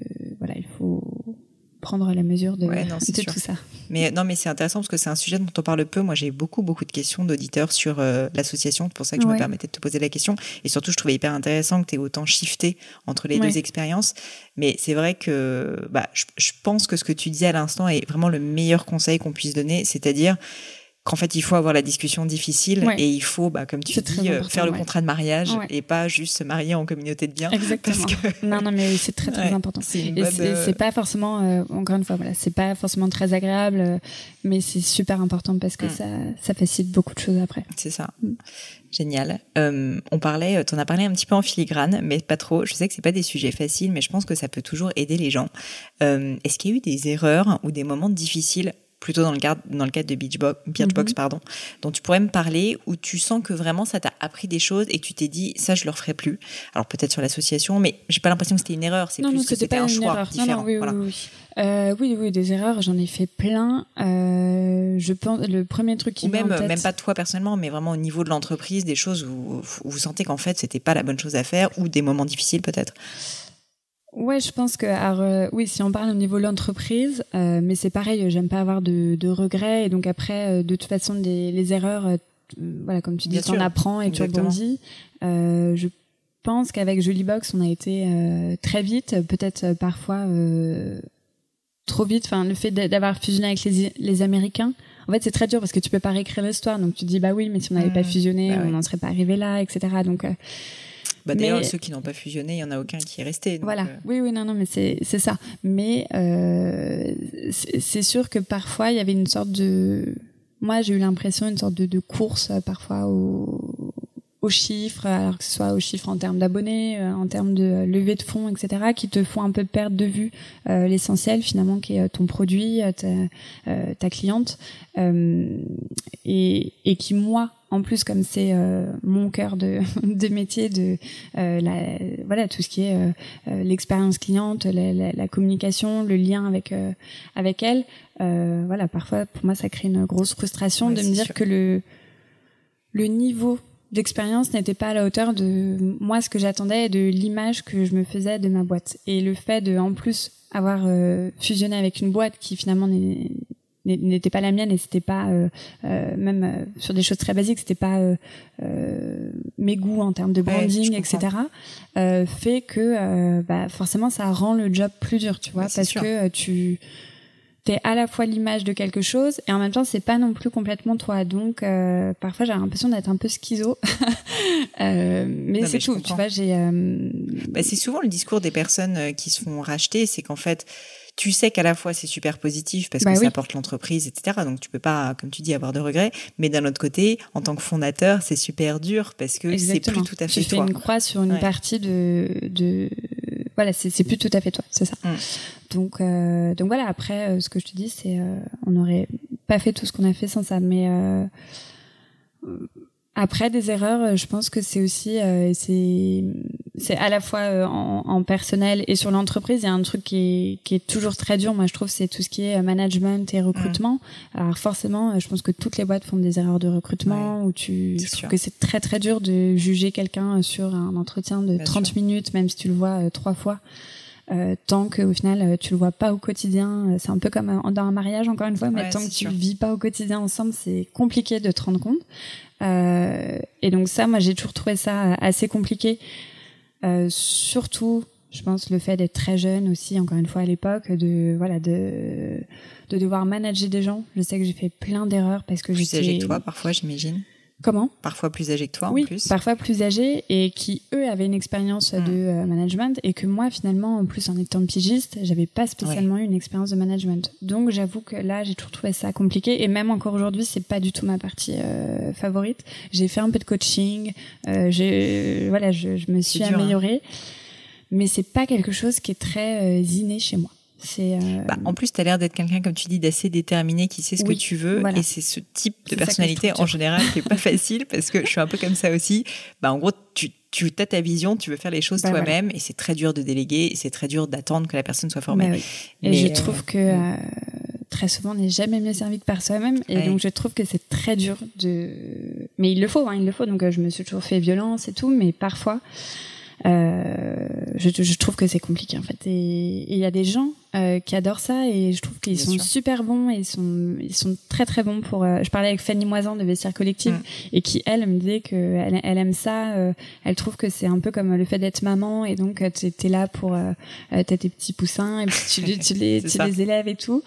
prendre la mesure de, tout ça. Mais non, mais c'est intéressant parce que c'est un sujet dont on parle peu. Moi, j'ai beaucoup, beaucoup de questions d'auditeurs sur euh, l'association. C'est pour ça que je me permettais de te poser la question. Et surtout, je trouvais hyper intéressant que tu aies autant shifté entre les deux expériences. Mais c'est vrai que bah, je, je pense que ce que tu disais à l'instant est vraiment le meilleur conseil qu'on puisse donner. C'est-à-dire, qu'en fait il faut avoir la discussion difficile et il faut bah, comme tu dis euh, faire le contrat de mariage et pas juste se marier en communauté de biens exactement non non mais c'est très très important et euh, c'est pas forcément euh, encore une fois voilà c'est pas forcément très agréable mais c'est super important parce que mm. ça ça facilite beaucoup de choses après c'est ça mm. Génial. on parlait, tu en as parlé un petit peu en filigrane, mais pas trop. Je sais que c'est pas des sujets faciles, mais je pense que ça peut toujours aider les gens. Est-ce qu'il y a eu des erreurs ou des moments difficiles plutôt dans le cadre, dans le cadre de Beachbox, Beachbox mhm. pardon, dont tu pourrais me parler, où tu sens que vraiment ça t'a appris des choses et que tu t'es dit ça je le referai plus. Alors peut-être sur l'association, mais j'ai pas l'impression que c'était une erreur, c'est plus que c'était un choix erreur. différent. Non, oui, oui, euh, oui. oui, des erreurs, j'en ai fait plein. Euh, je pense le premier truc qui ou même même pas toi personnellement, mais vraiment au niveau de l'entreprise, des choses où, où vous sentez qu'en fait c'était pas la bonne chose à faire ou des moments difficiles peut-être. Ouais, je pense que alors, oui, si on parle au niveau de l'entreprise, mais c'est pareil, j'aime pas avoir de, de, regrets et donc après, de toute façon, des, les erreurs, voilà, comme tu dis, tu en apprends et tu rebondis. je pense qu'avec Box, on a été très vite, peut-être parfois trop vite. Enfin, le fait d'avoir fusionné avec les, les Américains, en fait, c'est très dur parce que tu peux pas réécrire l'histoire. Donc, tu te dis, bah oui, mais si on n'avait pas mmh. fusionné, bah on n'en serait pas arrivé là, etc. Donc, euh, bah d'ailleurs, ceux qui n'ont pas fusionné, il y en a aucun qui est resté. voilà. Euh. Oui, oui, non, non, mais c'est c'est ça. Mais euh, c'est sûr que parfois il y avait une sorte de, moi j'ai eu l'impression une sorte de, de course euh, parfois au aux chiffres, alors que ce soit aux chiffres en termes d'abonnés, euh, en termes de levée de fonds, etc., qui te font un peu perdre de vue euh, l'essentiel finalement qui est euh, ton produit, ta, ta cliente, et, et qui moi en plus comme c'est mon cœur de, de métier de la, voilà tout ce qui est l'expérience cliente la, la, la, communication le lien avec avec elle voilà parfois pour moi ça crée une grosse frustration de me dire que le le niveau d'expérience n'était pas à la hauteur de moi ce que j'attendais et de l'image que je me faisais de ma boîte. Et le fait de, en plus, avoir euh, fusionné avec une boîte qui finalement n'était pas la mienne et c'était pas euh, euh, même sur des choses très basiques c'était pas mes goûts en termes de branding etc fait que bah, forcément ça rend le job plus dur tu vois parce que tu t'es à la fois l'image de quelque chose et en même temps c'est pas non plus complètement toi donc euh, parfois j'ai l'impression d'être un peu schizo euh, mais c'est tout tu vois j'ai euh, bah, c'est souvent le discours des personnes euh, qui se font racheter c'est qu'en fait tu sais qu'à la fois c'est super positif parce bah que ça apporte l'entreprise, etc. Donc tu peux pas, comme tu dis, avoir de regrets. Mais d'un autre côté, en tant que fondateur, c'est super dur parce que c'est plus tout à fait tu toi. Tu fais une croix sur une partie de, de, voilà, c'est plus tout à fait toi, c'est ça. Mm. Donc, euh, donc voilà. Après, euh, ce que je te dis, c'est, euh, on n'aurait pas fait tout ce qu'on a fait sans ça, mais euh, après des erreurs, je pense que c'est aussi, c'est, c'est à la fois en, en, personnel et sur l'entreprise. Il y a un truc qui est, qui est toujours très dur. Moi, je trouve, c'est tout ce qui est management et recrutement. Mm. Alors forcément, je pense que toutes les boîtes font des erreurs de recrutement. Où tu, je trouve que c'est très très dur de juger quelqu'un sur un entretien de 30 minutes, même si tu le vois trois fois. Euh, tant que au final euh, tu le vois pas au quotidien euh, c'est un peu comme dans un mariage encore une fois mais tant que tu le vis pas au quotidien ensemble c'est compliqué de te rendre compte euh, et donc ça moi j'ai toujours trouvé ça assez compliqué. Surtout je pense le fait d'être très jeune aussi encore une fois à l'époque de voilà de de devoir manager des gens. Je sais que j'ai fait plein d'erreurs parce que j'étais âgé que toi parfois j'imagine Comment Parfois plus âgés que toi oui, en plus. parfois plus âgés et qui eux avaient une expérience de mm. euh, management et que moi finalement en plus en étant pigiste, j'avais pas spécialement eu une expérience de management. Donc j'avoue que là j'ai toujours trouvé ça compliqué et même encore aujourd'hui c'est pas du tout ma partie euh, favorite. J'ai fait un peu de coaching, euh, j'ai voilà je, je, me suis hein. améliorée, mais c'est pas quelque chose qui est très euh, inné chez moi. C'est. Euh... Bah, en plus, tu as l'air d'être quelqu'un, comme tu dis, d'assez déterminé, qui sait ce que tu veux, et c'est ce type de personnalité en général qui est pas facile parce que je suis un peu comme ça aussi. Bah, en gros, tu tu as ta vision, tu veux faire les choses bah, toi-même, et c'est très dur de déléguer, et c'est très dur d'attendre que la personne soit formée. Et je euh, trouve que euh, très souvent, on n'est jamais mieux servi que par soi-même, et donc je trouve que c'est très dur de. Mais il le faut, hein, il le faut. Donc euh, je me suis toujours fait violence et tout, mais parfois euh, je, je, trouve que c'est compliqué en fait. Et il y a des gens euh, qui adorent ça et je trouve qu'ils sont super bons et ils sont ils sont très très bons pour. Euh, je parlais avec Fanny Moisan de Vestiaire Collectif mm. et qui elle me disait que elle, elle aime ça. Euh, elle trouve que c'est un peu comme le fait d'être maman et donc tu es là pour t'as tes petits poussins et puis tu, tu les tu les élèves et tout.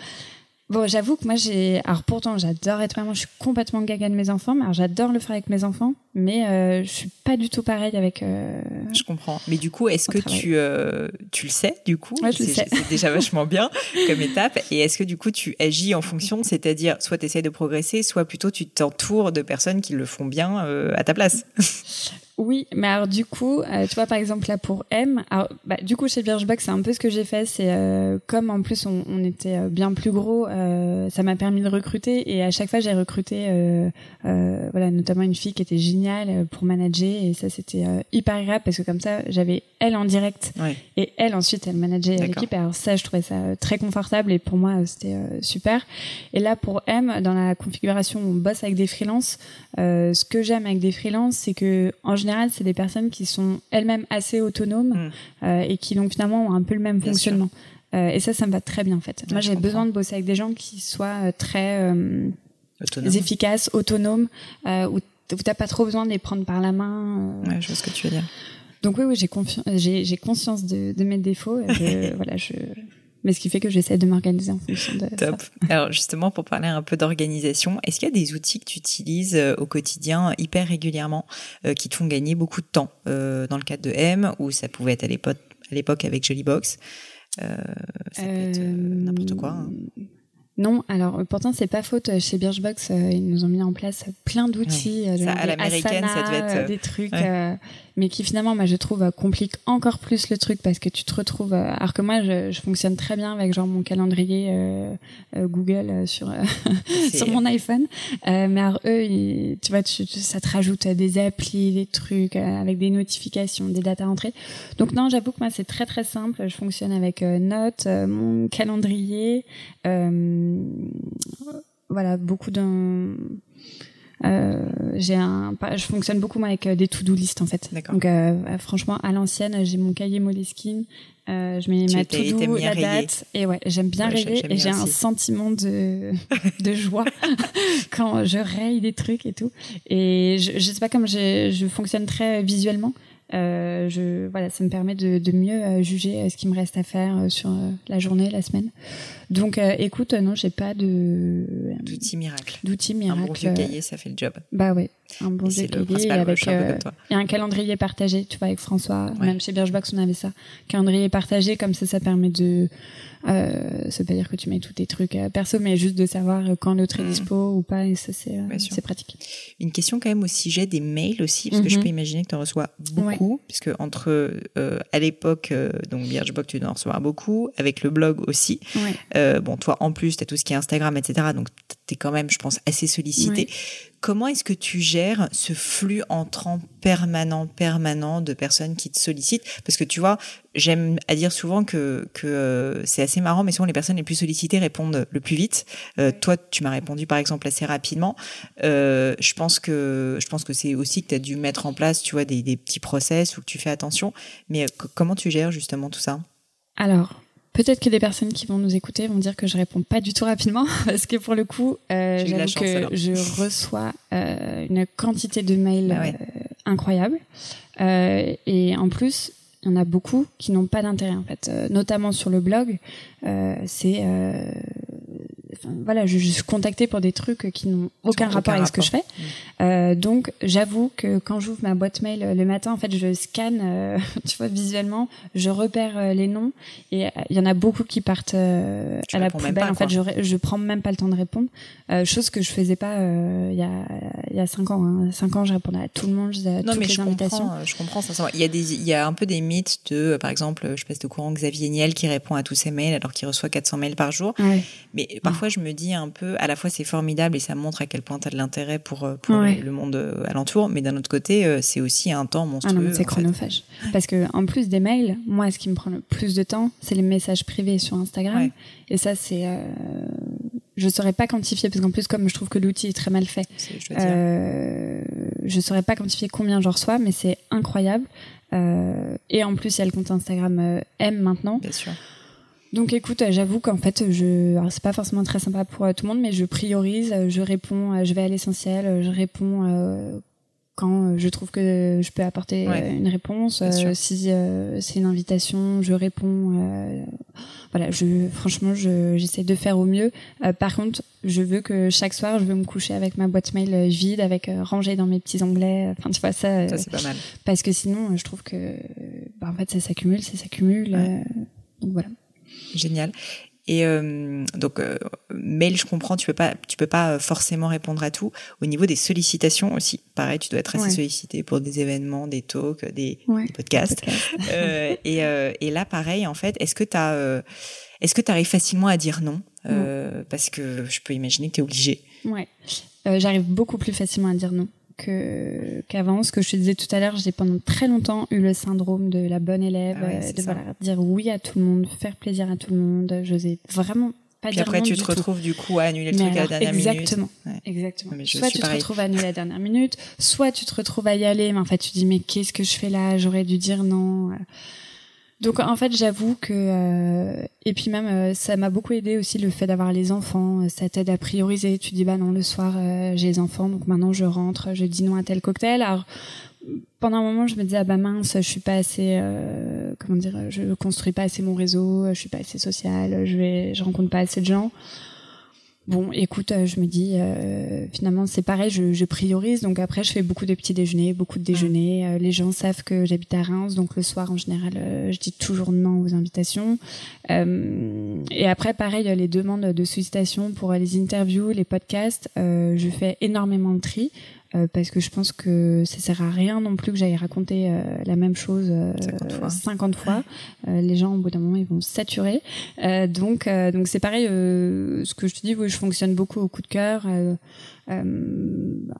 Bon, j'avoue que moi j'ai. Alors pourtant, j'adore être maman. Je suis complètement gaga de mes enfants. Mais alors j'adore le faire avec mes enfants. Mais euh, je suis pas du tout pareil avec. Euh... Je comprends. Mais du coup, est-ce que tu euh, tu le sais du coup? Ouais, je le sais. C'est déjà vachement bien comme étape. Et est-ce que du coup tu agis en fonction, c'est-à-dire soit tu essaies de progresser, soit plutôt tu t'entoures de personnes qui le font bien euh, à ta place? Oui, mais alors du coup, euh, tu vois par exemple là pour M, alors, bah, du coup chez Birchbox c'est un peu ce que j'ai fait, c'est euh, comme en plus on, on était euh, bien plus gros, ça m'a permis de recruter et à chaque fois j'ai recruté, voilà notamment une fille qui était géniale génial pour manager et ça c'était hyper agréable parce que comme ça j'avais elle en direct et elle ensuite elle manageait l'équipe. Alors ça je trouvais ça très confortable et pour moi c'était super. Et là pour M dans la configuration où on bosse avec des freelances, ce que j'aime avec des freelances c'est que en général c'est des personnes qui sont elles-mêmes assez autonomes mm. et qui donc finalement ont un peu le même fonctionnement. Euh, et ça, ça me va très bien en fait. Moi, j'ai besoin de bosser avec des gens qui soient euh, très euh, efficaces, autonomes, où t'as pas trop besoin de les prendre par la main. Ouais, je vois ce que tu veux dire. Donc oui, oui, j'ai conscience de, de, mes défauts. Et voilà, je. Mais ce qui fait que j'essaie de m'organiser en fonction de Top. Alors justement, pour parler un peu d'organisation, est-ce qu'il y a des outils que tu utilises au quotidien hyper régulièrement qui te font gagner beaucoup de temps dans le cadre de M ou ça pouvait être à l'époque à l'époque avec Jollybox euh, ça peut être euh, n'importe quoi. Hein. Non, alors pourtant c'est pas faute. Chez Birchbox, euh, ils nous ont mis en place plein d'outils, ça, à l'américaine, ça devait être des trucs mais qui finalement, moi, je trouve, euh, complique encore plus le truc parce que tu te retrouves. Euh, alors que moi, je, je fonctionne très bien avec genre mon calendrier euh, Google sur sur mon iPhone. mais alors eux, tu vois, tu, ça te rajoute des applis, des trucs avec des notifications, des dates à entrer. Donc non, j'avoue que moi, c'est très très simple. Je fonctionne avec Notes, mon calendrier. voilà, beaucoup d'un euh, j'ai un, je fonctionne beaucoup avec euh, des to-do list en fait. Donc euh, euh, franchement, à l'ancienne, j'ai mon cahier Moleskine. Euh, je mets ma to-do, la date, et ouais, j'aime bien ouais, et j'ai un sentiment de de joie quand je raye des trucs et tout. Et je, je sais pas comme je, je fonctionne très visuellement. Euh, je, voilà, ça me permet de, de mieux euh, juger euh, ce qui me reste à faire sur la journée, la semaine. Donc, écoute, non, j'ai pas de d'outils miracle. D'outils miracle. Un bon vieux cahier, ça fait le job. Bah ouais, un bon vieux cahier avec et un calendrier partagé. Tu vois, avec François, même chez Birchbox, on avait ça. Calendrier partagé, comme ça, ça permet de euh, ça veut pas dire que tu mets tous tes trucs euh, perso, mais juste de savoir quand l'autre est mm. dispo ou pas, et ça c'est euh, c'est pratique. Une question quand même au sujet des mails aussi, parce que je mm-hmm. peux imaginer que tu en reçois beaucoup, puisque entre à l'époque donc Birchbox tu en recevoir beaucoup, avec le blog aussi. Bon toi en plus tu as tout ce qui est Instagram etc. Donc tu es quand même je pense assez sollicité. Comment est-ce que tu gères ce flux entrant permanent, permanent de personnes qui te sollicitent? Parce que tu vois, j'aime à dire souvent que, que euh, c'est assez marrant, mais souvent les personnes les plus sollicitées répondent le plus vite. Euh, toi, tu m'as répondu par exemple assez rapidement. Euh, je pense que je pense que c'est aussi que tu as dû mettre en place, tu vois, des, des petits process ou que tu fais attention. Mais comment tu gères justement tout ça? Alors, Peut-être que des personnes qui vont nous écouter vont dire que je réponds pas du tout rapidement parce que pour le coup, euh, j'avoue que je reçois euh, une quantité de mails bah euh, incroyable euh, et en plus, il y en a beaucoup qui n'ont pas d'intérêt en fait, euh, notamment sur le blog. c'est voilà, je, je, suis contactée pour des trucs qui n'ont aucun rapport avec ce que je fais. Euh, donc, j'avoue que quand j'ouvre ma boîte mail le matin, en fait, je scanne, euh, tu vois, visuellement, je repère euh, les noms et il y en a beaucoup qui partent à la poubelle. en fait, je, je prends même pas le temps de répondre, chose que je faisais pas il y a y a cinq ans. Hein. Ans, je répondais à tout le monde, je à non, toutes mais les je invitations. Comprends, je comprends. Il y a des, il y a un peu des mythes de, par exemple, je passe de courant Xavier Niel qui répond à tous ses mails alors qu'il reçoit 400 mails par jour. Ouais. Mais parfois, je me dis un peu, à la fois c'est formidable et ça montre à quel point tu as de l'intérêt pour, euh, pour le monde euh, alentour, mais d'un autre côté, euh, c'est aussi un temps monstrueux. Ah c'est chronophage. Parce que en plus des mails, moi, ce qui me prend le plus de temps, c'est les messages privés sur Instagram. Et ça, c'est je saurais pas quantifier parce qu'en plus comme je trouve que l'outil est très mal fait je, euh, je saurais pas quantifier combien j'en reçois mais c'est incroyable. Euh, et en plus il y a le compte Instagram M maintenant. Bien sûr. Donc écoute, j'avoue qu'en fait, je, c'est pas forcément très sympa pour euh, tout le monde, mais je priorise, je réponds, euh, je vais à l'essentiel, je réponds euh, quand je trouve que je peux apporter une réponse. si c'est une invitation, je réponds. voilà, je, franchement, j'essaie de faire au mieux. par contre, je veux que chaque soir, je veux me coucher avec ma boîte mail vide, avec rangée dans mes petits onglets. Enfin, tu vois ça. Ça c'est pas mal. Parce que sinon, je trouve que, bah, en fait, ça s'accumule, ça s'accumule. donc voilà. Génial. Et euh, donc euh, mail, je comprends, tu peux pas, tu peux pas euh, forcément répondre à tout. Au niveau des sollicitations aussi, pareil, tu dois être assez sollicité pour des événements, des talks, des, podcasts. euh, et, et, là, pareil, en fait, est-ce que tu as, est-ce que tu arrives facilement à dire non Parce que je peux imaginer que tu es obligé. Ouais, j'arrive beaucoup plus facilement à dire non. Que qu'avant. Ce que je te disais tout à l'heure, j'ai pendant très longtemps eu le syndrome de la bonne élève, Ah de voilà, dire oui à tout le monde, faire plaisir à tout le monde. J'osais vraiment pas Puis dire après, non tu du te tout. retrouves du coup à annuler le Mais truc à la dernière exactement, minute. Ouais. exactement. Mais je soit tu te retrouves à annuler la dernière minute, soit tu te retrouves à y aller, mais en fait tu dis mais qu'est-ce que je fais là? J'aurais dû dire non. Donc en fait j'avoue que euh, et puis même euh, ça m'a beaucoup aidé aussi le fait d'avoir les enfants, euh, ça t'aide à prioriser. Tu dis bah non le soir euh, j'ai les enfants donc maintenant je rentre, je dis non à tel cocktail. Alors pendant un moment je me disais ah bah mince je suis pas assez comment dire je construis pas assez mon réseau, je suis pas assez sociale, je vais je rencontre pas assez de gens. Bon, écoute, euh, je me dis, euh, finalement, c'est pareil, je, je priorise. Donc après, je fais beaucoup de petits déjeuners, beaucoup de déjeuners. Euh, les gens savent que j'habite à Reims, donc le soir, en général, je dis toujours non aux invitations. Euh, et après, pareil, les demandes de sollicitation pour les interviews, les podcasts, euh, je fais énormément de tri. Euh, parce que je pense que ça sert à rien non plus que j'aille raconter euh, la même chose euh, 50 fois. 50 fois. Euh, les gens au bout d'un moment ils vont saturer. Euh, donc euh, donc c'est pareil. euh, ce que je te dis, oui, je fonctionne beaucoup au coup de cœur, euh, euh,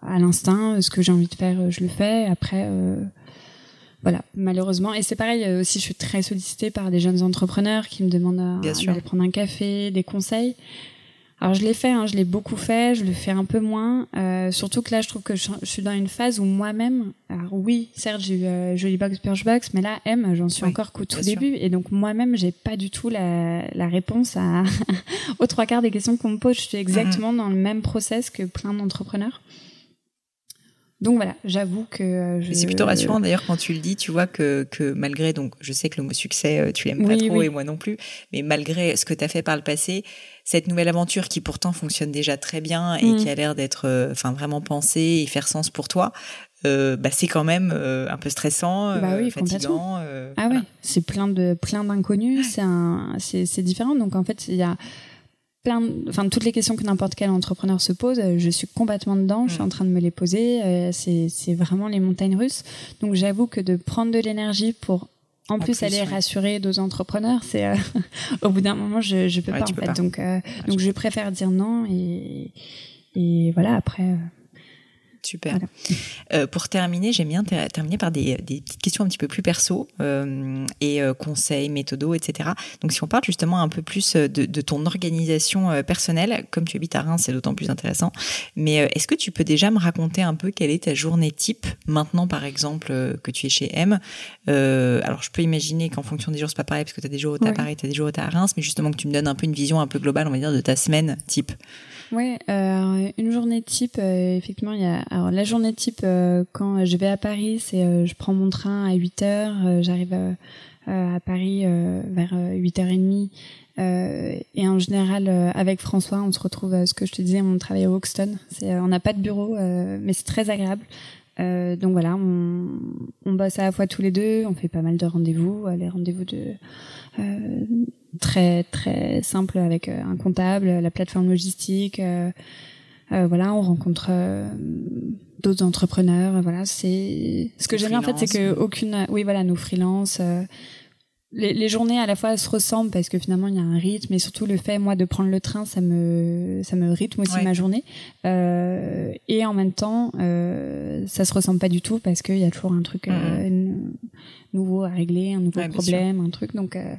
à l'instinct. Ce que j'ai envie de faire, euh, je le fais. Après. euh, voilà, malheureusement. Et c'est pareil euh, aussi, je suis très sollicitée par des jeunes entrepreneurs qui me demandent d'aller prendre un café, des conseils. Alors je l'ai fait, hein, je l'ai beaucoup fait, je le fais un peu moins. Euh, surtout que là, je trouve que je, je suis dans une phase où moi-même, alors oui, certes, j'ai eu euh, Jollybox, Birchbox, mais là, M, j'en suis encore qu'au tout sûr. début, et donc moi-même, j'ai pas du tout la, la réponse à aux trois quarts des questions qu'on me pose. Je suis exactement Mhm. dans le même process que plein d'entrepreneurs. Donc voilà, j'avoue que euh, je... C'est plutôt rassurant d'ailleurs quand tu le dis, tu vois que, que malgré, donc je sais que le mot succès, euh, tu l'aimes pas Oui, trop oui. et moi non plus, mais malgré ce que tu as fait par le passé, cette nouvelle aventure qui pourtant fonctionne déjà très bien et Mm. qui a l'air d'être euh, enfin vraiment pensée et faire sens pour toi, euh, bah, c'est quand même euh, un peu stressant, Bah oui, fatigant. euh, Ah voilà. ouais, c'est plein de plein d'inconnus, c'est un c'est différent donc en fait, il y a plein enfin toutes les questions que n'importe quel entrepreneur se pose, je suis complètement dedans, je suis Mm. en train de me les poser, c'est c'est vraiment les montagnes russes. Donc j'avoue que de prendre de l'énergie pour en, plus, aller rassurer d'autres entrepreneurs, c'est euh, au bout d'un moment je je peux Ouais, pas en fait. pas. Donc euh, tu donc je préfère dire non et et voilà après euh, Super. Voilà. Euh, pour terminer, j'aime bien ter- terminer par des, des petites questions un petit peu plus perso euh, et euh, conseils, méthodos, etc. Donc, si on parle justement un peu plus de, de ton organisation personnelle, comme tu habites à Reims, c'est d'autant plus intéressant. Mais est-ce que tu peux déjà me raconter un peu quelle est ta journée type maintenant, par exemple, que tu es chez M? Alors, je peux imaginer qu'en fonction des jours, c'est pas pareil parce que tu as des jours où tu à. Paris, tu as des jours où tu à Reims, mais justement que tu me donnes un peu une vision un peu globale, on va dire, de ta semaine type. Ouais, euh, une journée type, euh, effectivement, il y a. Alors la journée type, euh, quand je vais à Paris, c'est euh, je prends mon train à 8 heures, euh, j'arrive euh, euh, à Paris vers euh, 8h30. Euh, et en général, avec François, on se retrouve, ce que je te disais, on travaille à Hoxton. C'est, on n'a pas de bureau, mais c'est très agréable. Euh, donc voilà, on, on bosse à la fois tous les deux, on fait pas mal de rendez-vous, euh, les rendez-vous de euh, très très simple avec euh, un comptable, la plateforme logistique. euh, euh, voilà, on rencontre d'autres entrepreneurs. Voilà, c'est ce que j'aime bien en fait, c'est que aucune, oui voilà, nos freelances. Les, les journées à la fois se ressemblent parce que finalement il y a un rythme et surtout le fait moi de prendre le train ça me ça me rythme aussi Ouais. ma journée. Euh, et en même temps euh, ça se ressemble pas du tout parce qu'il y a toujours un truc euh, nouveau à régler un nouveau Ouais, problème un truc. Donc euh,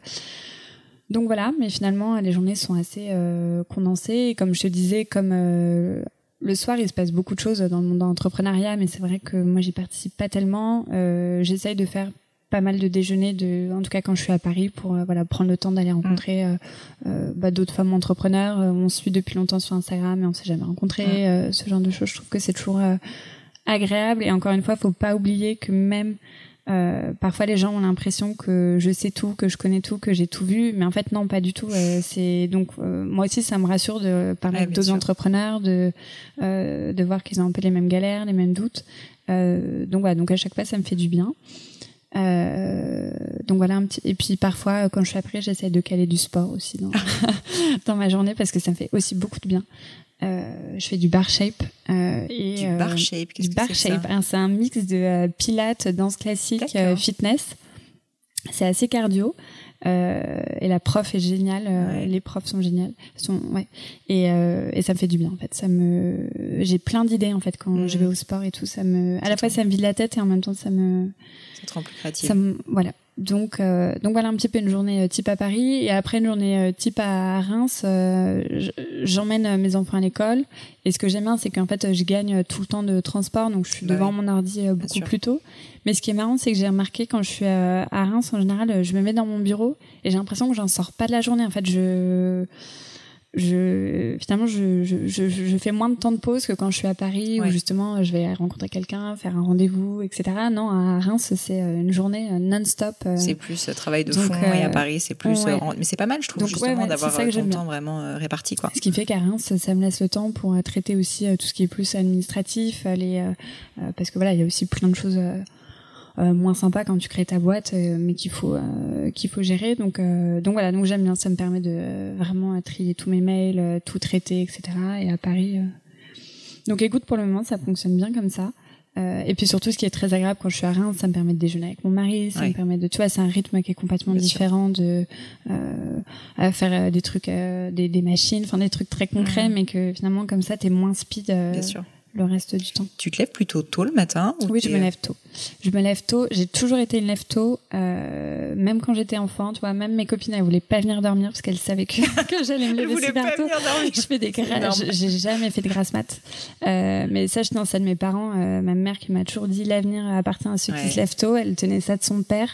donc voilà. Mais finalement les journées sont assez euh, condensées. Et comme je te disais comme euh, le soir, il se passe beaucoup de choses dans le monde de l'entrepreneuriat, mais c'est vrai que moi, j'y participe pas tellement. Euh, J'essaye de faire pas mal de déjeuners, de, en tout cas quand je suis à Paris, pour euh, voilà prendre le temps d'aller rencontrer euh, euh, bah, d'autres femmes entrepreneurs. Euh, on se suit depuis longtemps sur Instagram, mais on s'est jamais rencontrés. Euh, ce genre de choses, je trouve que c'est toujours euh, agréable. Et encore une fois, faut pas oublier que même euh, parfois les gens ont l'impression que je sais tout, que je connais tout, que j'ai tout vu, mais en fait non, pas du tout. Euh, c'est donc euh, moi aussi ça me rassure de parler avec d'autres entrepreneurs, de euh, de voir qu'ils ont un peu les mêmes galères, les mêmes doutes. Euh, donc voilà, donc à chaque fois ça me fait du bien. Euh, donc voilà un petit et puis parfois quand je suis après j'essaie de caler du sport aussi dans dans ma journée parce que ça me fait aussi beaucoup de bien. Euh, je fais du bar shape euh, et Du euh, bar shape, qu'est-ce du que bar c'est que ça shape. hein, c'est un mix de euh, pilates, danse classique, euh, fitness. C'est assez cardio. et la prof est géniale. Les profs sont géniales. Sont, ouais. Et, et ça me fait du bien en fait. Ça me, j'ai plein d'idées en fait quand je mm. vais au sport et tout. Ça me, à la fois ça me vide la tête et en même temps ça me. Ça te rend plus créatif. Ça me, voilà. Donc, euh, donc voilà un petit peu une journée euh, type à Paris et après une journée euh, type à Reims, j'emmène mes enfants à l'école et ce que j'aime bien c'est qu'en fait je gagne tout le temps de transport donc je suis bah devant mon ordi beaucoup plus tôt. Mais ce qui est marrant c'est que j'ai remarqué quand je suis à Reims en général je me mets dans mon bureau et j'ai l'impression que j'en sors pas de la journée en fait je je finalement je, je, je, je, fais moins de temps de pause que quand je suis à Paris où justement je vais rencontrer quelqu'un, faire un rendez-vous, etc. Non, à Reims c'est euh, une journée euh, non-stop. Euh. C'est plus travail de fond et à Paris c'est plus. mais c'est pas mal, je trouve justement d'avoir ton temps vraiment réparti quoi. Ce qui fait qu'à Reims ça me laisse le temps pour traiter aussi tout ce qui est plus administratif, les parce que voilà il y a aussi plein de choses moins sympa quand tu crées ta boîte, euh, mais qu'il faut euh, qu'il faut gérer. Donc donc voilà, donc j'aime bien, ça me permet de vraiment trier tous mes mails, tout traiter, etc. Et à Paris. Donc écoute, pour le moment, ça fonctionne bien comme ça. Euh, et puis surtout, ce qui est très agréable quand je suis à Reims, ça me permet de déjeuner avec mon mari, ça me permet de, tu vois, c'est un rythme qui est complètement différent de euh, faire des trucs, des, des, machines, enfin des trucs très concrets, mais que finalement comme ça, t'es moins speed. Bien sûr le reste du temps. Tu te lèves plutôt tôt le matin Oui, je me lève tôt. Je me lève tôt. J'ai toujours été une lève tôt, euh, même quand j'étais enfant. Tu vois, même mes copines, elles voulaient pas venir dormir parce qu'elles savaient que, que j'allais me lever super tôt. Je fais des J'ai jamais fait de grasse mat. Euh, mais ça, je tenais ça de mes parents. Euh, ma mère qui m'a toujours dit l'avenir appartient à ceux qui se lèvent tôt. Elle tenait ça de son père.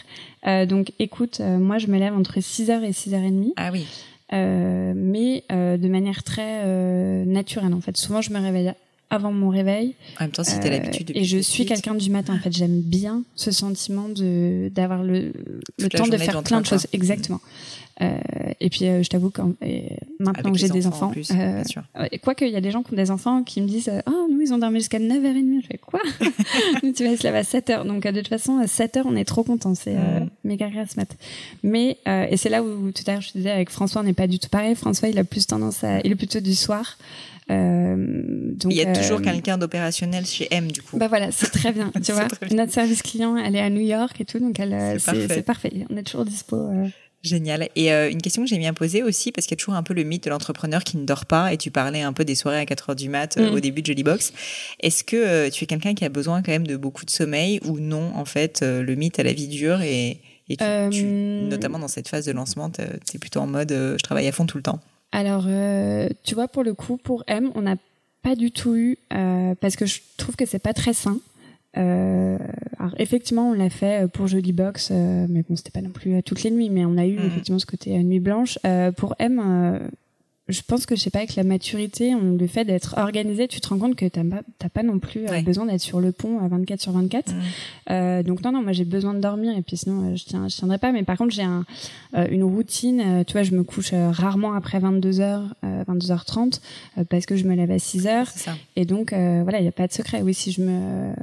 Euh, donc, écoute, euh, moi, je me lève entre 6h et 6h30. Ah oui. Euh, mais euh, de manière très euh, naturelle en fait. Souvent, je me réveille avant mon réveil. En même temps, c'était l'habitude. Et je suis quelqu'un du matin. En fait, j'aime bien ce sentiment de d'avoir le, le temps de faire plein de choses. Exactement. Euh, et puis, euh, je t'avoue que maintenant que j'ai des enfants, euh, quoi qu'il y a des gens qui ont des enfants qui me disent, ah, oh, nous, ils ont dormi jusqu'à 9h30. Je fais quoi? tu vas se lever à 7h. Donc, de toute façon, à 7h, on est trop contents. C'est mm. méga ce matin. Mais, et c'est là où tout à l'heure, je te disais, avec François, on n'est pas du tout pareil. François, il a plus tendance à, il est plutôt du soir. Euh, donc, il y a toujours euh, quelqu'un d'opérationnel chez M du coup. Bah voilà, c'est très bien. tu vois, notre service client, elle est à New York et tout, donc elle, euh, c'est parfait. On est toujours dispo. Génial. Et une question que j'ai bien posée aussi, parce qu'il y a toujours un peu le mythe de l'entrepreneur qui ne dort pas, et tu parlais un peu des soirées à 4 heures du mat mm. au début de Jollybox. Est-ce que tu es quelqu'un qui a besoin quand même de beaucoup de sommeil ou non, en fait, le mythe à la vie dure et, et tu, notamment dans cette phase de lancement, tu es plutôt en mode je travaille à fond tout le temps? Alors, euh, tu vois, pour le coup, pour M, on n'a pas du tout eu, euh, parce que je trouve que c'est pas très sain. Euh, alors effectivement, on l'a fait pour Jolly Box, mais bon, c'était pas non plus toutes les nuits, mais on a eu mhm. effectivement ce côté nuit blanche. pour M, je pense que je sais pas avec la maturité, le fait d'être organisé, tu te rends compte que t'as pas, pas non plus euh, besoin d'être sur le pont à 24 sur 24. Mm. Euh, donc non non, moi j'ai besoin de dormir et puis sinon euh, je tiens je tiendrai pas. Mais par contre j'ai un, euh, une routine. tu vois, je me couche rarement après 22 h 22h30 parce que je me lève à 6 h Et donc voilà, il y a pas de secret. Oui, si je me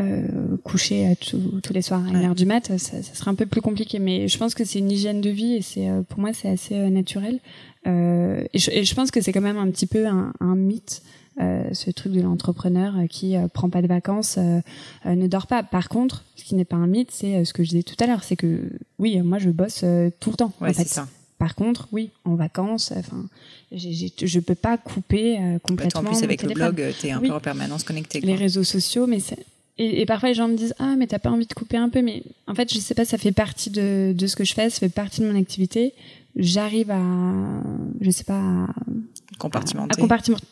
euh, coucher tous les soirs à 1h du mat, ça, ça, serait un peu plus compliqué. Mais je pense que c'est une hygiène de vie et c'est pour moi c'est assez naturel. Euh, et, je, et, je, pense que c'est quand même un petit peu un, un mythe. Euh, ce truc de l'entrepreneur euh, qui euh, prend pas de vacances, ne dort pas. Par contre, ce qui n'est pas un mythe, c'est ce que je disais tout à l'heure, c'est que oui, moi je bosse tout le temps. Ouais, ça. Par contre, oui, en vacances, enfin, je peux pas couper complètement. Bah, en plus, avec le blog, tu es un peu en permanence connecté. Les réseaux sociaux, mais et, et, parfois les gens me disent ah mais t'as pas envie de couper un peu, mais en fait je sais pas, ça fait partie de, de ce que je fais, ça fait partie de mon activité j'arrive à, je sais pas, à, compartimenter. À, compartimenter,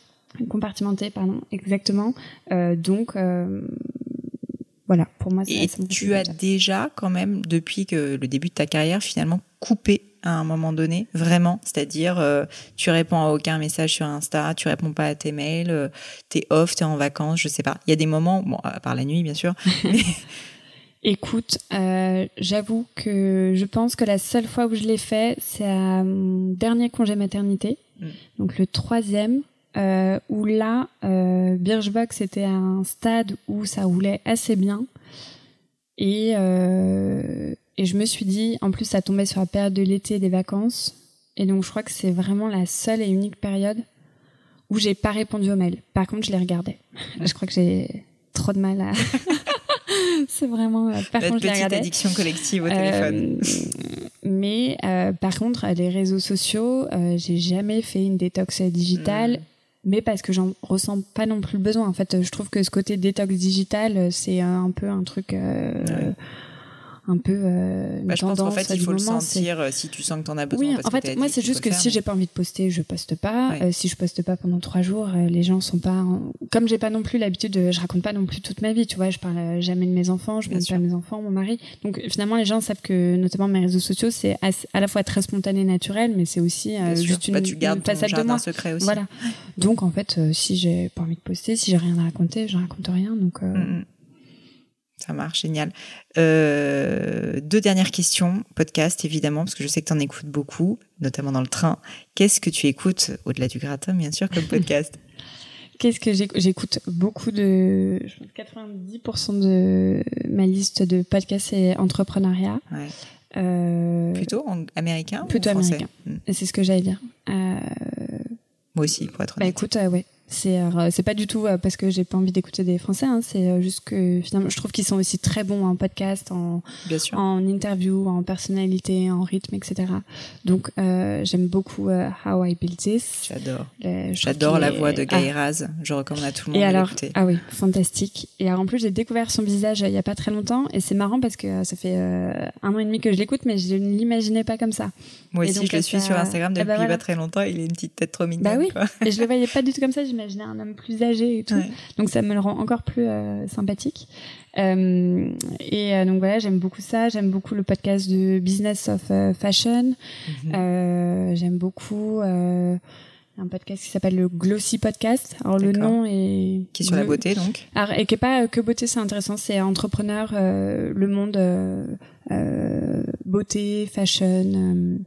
compartimenter, pardon, exactement. Euh, donc, euh, voilà, pour moi, Et tu as déjà, quand même, depuis que le début de ta carrière, finalement, coupé à un moment donné, vraiment? C'est-à-dire, euh, tu réponds à aucun message sur Insta, tu réponds pas à tes mails, euh, t'es off, t'es en vacances, je sais pas. Il y a des moments, bon, à part la nuit, bien sûr, mais Écoute, euh, j'avoue que je pense que la seule fois où je l'ai fait, c'est à mon dernier congé maternité, mm. donc le troisième, euh, où là, euh, Birchbox était à un stade où ça roulait assez bien. Et, euh, et je me suis dit, en plus ça tombait sur la période de l'été des vacances, et donc je crois que c'est vraiment la seule et unique période où j'ai pas répondu aux mails. Par contre, je les regardais. je crois que j'ai trop de mal à... c'est vraiment. Euh, par contre, petite addiction collective au téléphone. Euh, mais par contre, les réseaux sociaux, j'ai jamais fait une détox digitale. Mm. Mais parce que j'en ressens pas non plus le besoin. En fait, je trouve que ce côté détox digital, c'est un peu un truc un peu euh, bah, je pense qu'en fait il faut le sentir euh, si tu sens que tu en as besoin oui en fait moi c'est juste que si j'ai pas envie de poster je poste pas. Euh, si je poste pas pendant trois jours euh, les gens sont pas comme j'ai pas non plus l'habitude de je raconte pas non plus toute ma vie tu vois je parle jamais de mes enfants je montre pas mes enfants mon mari. Donc finalement les gens savent que notamment mes réseaux sociaux c'est à la fois très spontané naturel mais c'est aussi juste bah, une, tu gardes une façade de moi. secret aussi. Voilà. Donc en fait si j'ai pas envie de poster si j'ai rien à raconter je raconte rien. Donc mm, mm. Ça marche, génial. Euh, deux dernières questions, podcast évidemment, parce que je sais que tu en écoutes beaucoup, notamment dans le train. Qu'est-ce que tu écoutes, au-delà du gratin bien sûr, comme podcast? Qu'est-ce que j'écoute beaucoup de 90% de ma liste de podcasts c'est entrepreneuriat. Ouais. Euh, plutôt américain Plutôt ou français? américain. Hmm. C'est ce que j'allais dire. Euh... Moi aussi, pour être bah, honnête. Bah écoute, ouais, c'est euh, c'est pas du tout euh, parce que j'ai pas envie d'écouter des Français. Hein, c'est euh, juste que finalement, je trouve qu'ils sont aussi très bons en podcast, en en interview, en personnalité, en rythme, etc. Donc euh, j'aime beaucoup How I Built This. J'adore. J'adore la voix de Guy ah. Raz. Je recommande à tout le monde. Et alors, ah oui, fantastique. Et alors en plus, j'ai découvert son visage il y a pas très longtemps et c'est marrant parce que ça fait un an et demi que je l'écoute, mais je ne l'imaginais pas comme ça. Moi aussi, je le suis sur Instagram eh ben depuis pas très longtemps. Il a une petite tête trop mignonne. Bah oui. Et je le voyais pas du tout comme ça j'imaginais un homme plus âgé et tout. Donc ça me le rend encore plus euh, sympathique. Euh, et euh, donc voilà, j'aime beaucoup ça. J'aime beaucoup le podcast de Business of Fashion. Mhm. j'aime beaucoup un podcast qui s'appelle le Glossy Podcast. Alors le nom est qui est sur la beauté donc. Alors, et qui est pas que beauté, c'est intéressant. C'est entrepreneur, le monde beauté, fashion.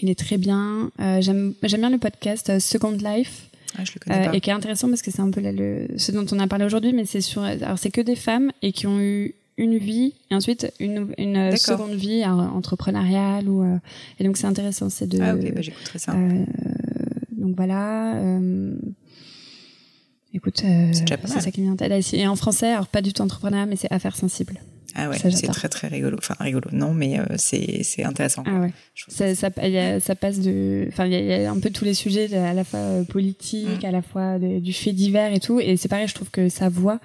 il est très bien. j'aime j'aime bien le podcast Second Life. Ah, je le connais pas. et qui est intéressant parce que c'est un peu le, ce dont on a parlé aujourd'hui, mais c'est sur, alors c'est que des femmes et qui ont eu une vie et ensuite une, une seconde vie entrepreneuriale ou euh, et donc c'est intéressant c'est de ah ok bah j'écouterai ça. euh, donc voilà euh, écoute euh, c'est ça qui vient et en français alors pas du tout entrepreneuriat mais c'est affaires sensibles ah ouais, c'est très très rigolo. Enfin rigolo, non, mais euh, c'est c'est intéressant. Ah ouais. Ça, ça, ça, passe de, enfin il y, a un peu tous les sujets à la fois euh, politique, mm. à la fois du fait divers et tout. Et c'est pareil, je trouve que sa voix,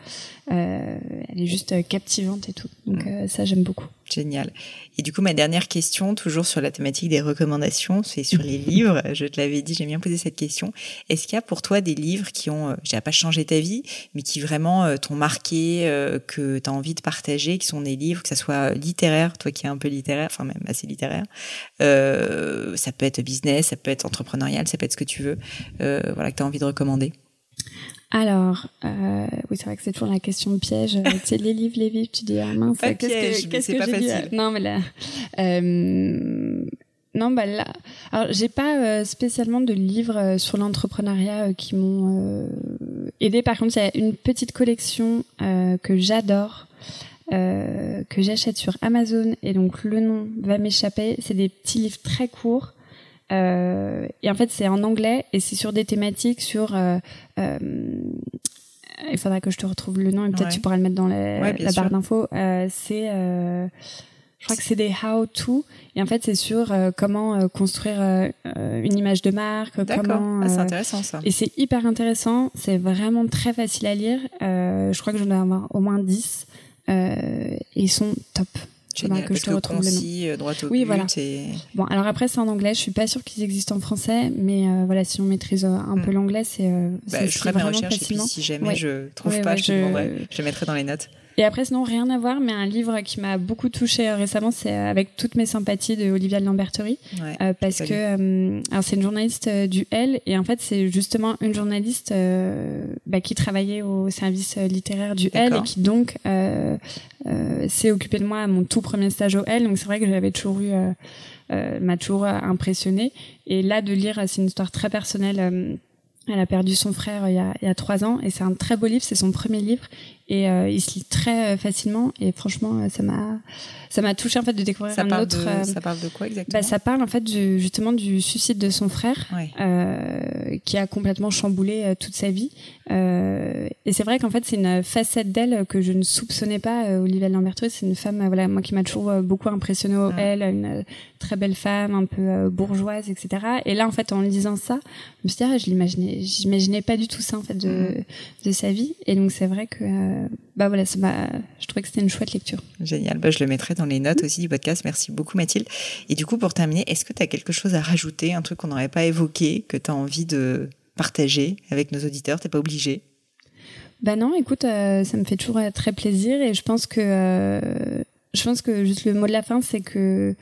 euh, elle est juste captivante et tout. Donc mm. ça j'aime beaucoup. Génial. Et du coup, ma dernière question, toujours sur la thématique des recommandations, c'est sur les livres. Je te l'avais dit, j'aime bien poser cette question. Est-ce qu'il y a pour toi des livres qui ont, euh, j'ai pas changé ta vie, mais qui vraiment euh, t'ont marqué, euh, que tu as envie de partager, qui sont des livres, que ça soit littéraire, toi qui es un peu littéraire, enfin même assez littéraire. ça peut être business, ça peut être entrepreneurial, ça peut être ce que tu veux. voilà, que tu as envie de recommander? Alors, euh, oui, c'est vrai que c'est toujours la question de piège. tu sais, les livres, les livres, tu dis, ah mince, qu'est-ce que, qu'est-ce que j'ai dit Non, mais là, euh, non, bah là, alors j'ai pas euh, spécialement de livres euh, sur l'entrepreneuriat euh, qui m'ont aidé. Par contre, il y a une petite collection que j'adore. que j'achète sur Amazon et donc le nom va m'échapper. C'est des petits livres très courts euh, et en fait, c'est en anglais et c'est sur des thématiques sur. Euh, euh, il faudra que je te retrouve le nom et peut-être tu pourras le mettre dans la, la barre d'infos. c'est je crois que c'est des how to. Et en fait c'est sur comment construire une image de marque comment ah, c'est intéressant ça. et c'est hyper intéressant. C'est vraiment très facile à lire. Je crois que j'en ai avoir au moins 10 et ils sont top Génial, que je te retrouve concis, euh, droit au oui, but voilà. Et... Bon, alors après c'est en anglais. Je suis pas sûre qu'ils existent en français, mais euh, voilà, si on maîtrise euh, un peu hmm. l'anglais, c'est. Euh, bah, je ferai ma recherche et puis si jamais je trouve pas, je, te demanderai. Je mettrai dans les notes. Et après, sinon, rien à voir, mais un livre qui m'a beaucoup touché euh, récemment, c'est euh, avec toutes mes sympathies de Olivia de Lamberterie. Ouais, euh, parce que, euh, alors c'est une journaliste du L, et en fait, c'est justement une journaliste bah, qui travaillait au service littéraire du L, et qui donc s'est occupée de moi à mon tout premier stage au L. Donc c'est vrai que j'avais toujours eu, m'a toujours impressionné. Et là, de lire, c'est une histoire très personnelle. elle a perdu son frère il y a, il y a trois ans et c'est un très beau livre, c'est son premier livre et il se lit très facilement. Et franchement, ça m'a ça m'a touché en fait de découvrir ça un autre. De, ça parle de quoi exactement bah, Ça parle en fait du, justement du suicide de son frère, euh, qui a complètement chamboulé euh, toute sa vie. Euh, et c'est vrai qu'en fait c'est une facette d'elle que je ne soupçonnais pas. Euh, Olivia Lamberto, c'est une femme, voilà, moi qui m'a toujours beaucoup impressionné. Elle, une très belle femme, un peu bourgeoise, etc. Et là en fait en lisant ça, je me suis dit, ah, je l'imaginais, j'imaginais pas du tout ça en fait de, mm. de sa vie. Et donc c'est vrai que bah voilà, ça je trouvais que c'était une chouette lecture. Génial, bah, je le mettrai dans les notes aussi du podcast. Merci beaucoup Mathilde. Et du coup, pour terminer, est-ce que tu as quelque chose à rajouter, un truc qu'on n'aurait pas évoqué, que tu as envie de partager avec nos auditeurs? T'es pas obligé Bah non, écoute, euh, ça me fait toujours euh, très plaisir et je pense que euh, je pense que juste le mot de la fin, c'est que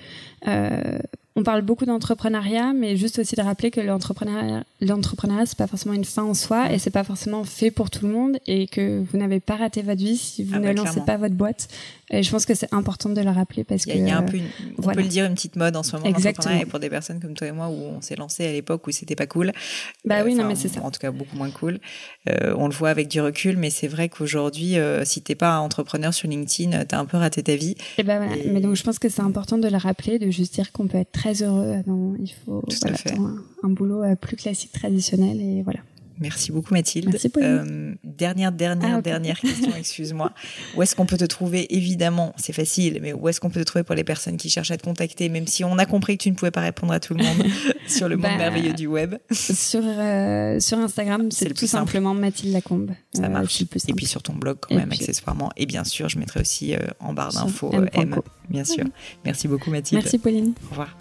on parle beaucoup d'entrepreneuriat, mais juste aussi de rappeler que l'entrepreneuriat, l'entrepreneuriat, c'est pas forcément une fin en soi et c'est pas forcément fait pour tout le monde et que vous n'avez pas raté votre vie si vous ah ne bah, lancez pas votre boîte. Et je pense que c'est important de le rappeler parce que. Il y a un peu, on peut le dire, une petite mode en ce moment Exactement. et pour des personnes comme toi et moi où on s'est lancé à l'époque où c'était pas cool. Bah oui, non, mais c'est ça. En tout cas, beaucoup moins cool. Euh, on le voit avec du recul, mais c'est vrai qu'aujourd'hui, euh, si t'es pas entrepreneur sur LinkedIn, t'as un peu raté ta vie. Et bah Mais donc, je pense que c'est important de le rappeler, de juste dire qu'on peut être très heureux. Non, il faut voilà, un, un, boulot euh, plus classique, traditionnel, et voilà. Merci beaucoup Mathilde. Euh, dernière, dernière, ah, dernière question, excuse-moi. Où est-ce qu'on peut te trouver Évidemment, c'est facile, mais où est-ce qu'on peut te trouver pour les personnes qui cherchent à te contacter, même si on a compris que tu ne pouvais pas répondre à tout le monde sur le monde bah, merveilleux du web Sur, euh, sur Instagram, c'est tout simplement Mathilde Lacombe. Ça euh, marche. Et puis sur ton blog quand même, accessoirement. Et bien sûr, je mettrai aussi en barre d'infos M, M, bien sûr. Merci beaucoup Mathilde. Merci Pauline. Au revoir.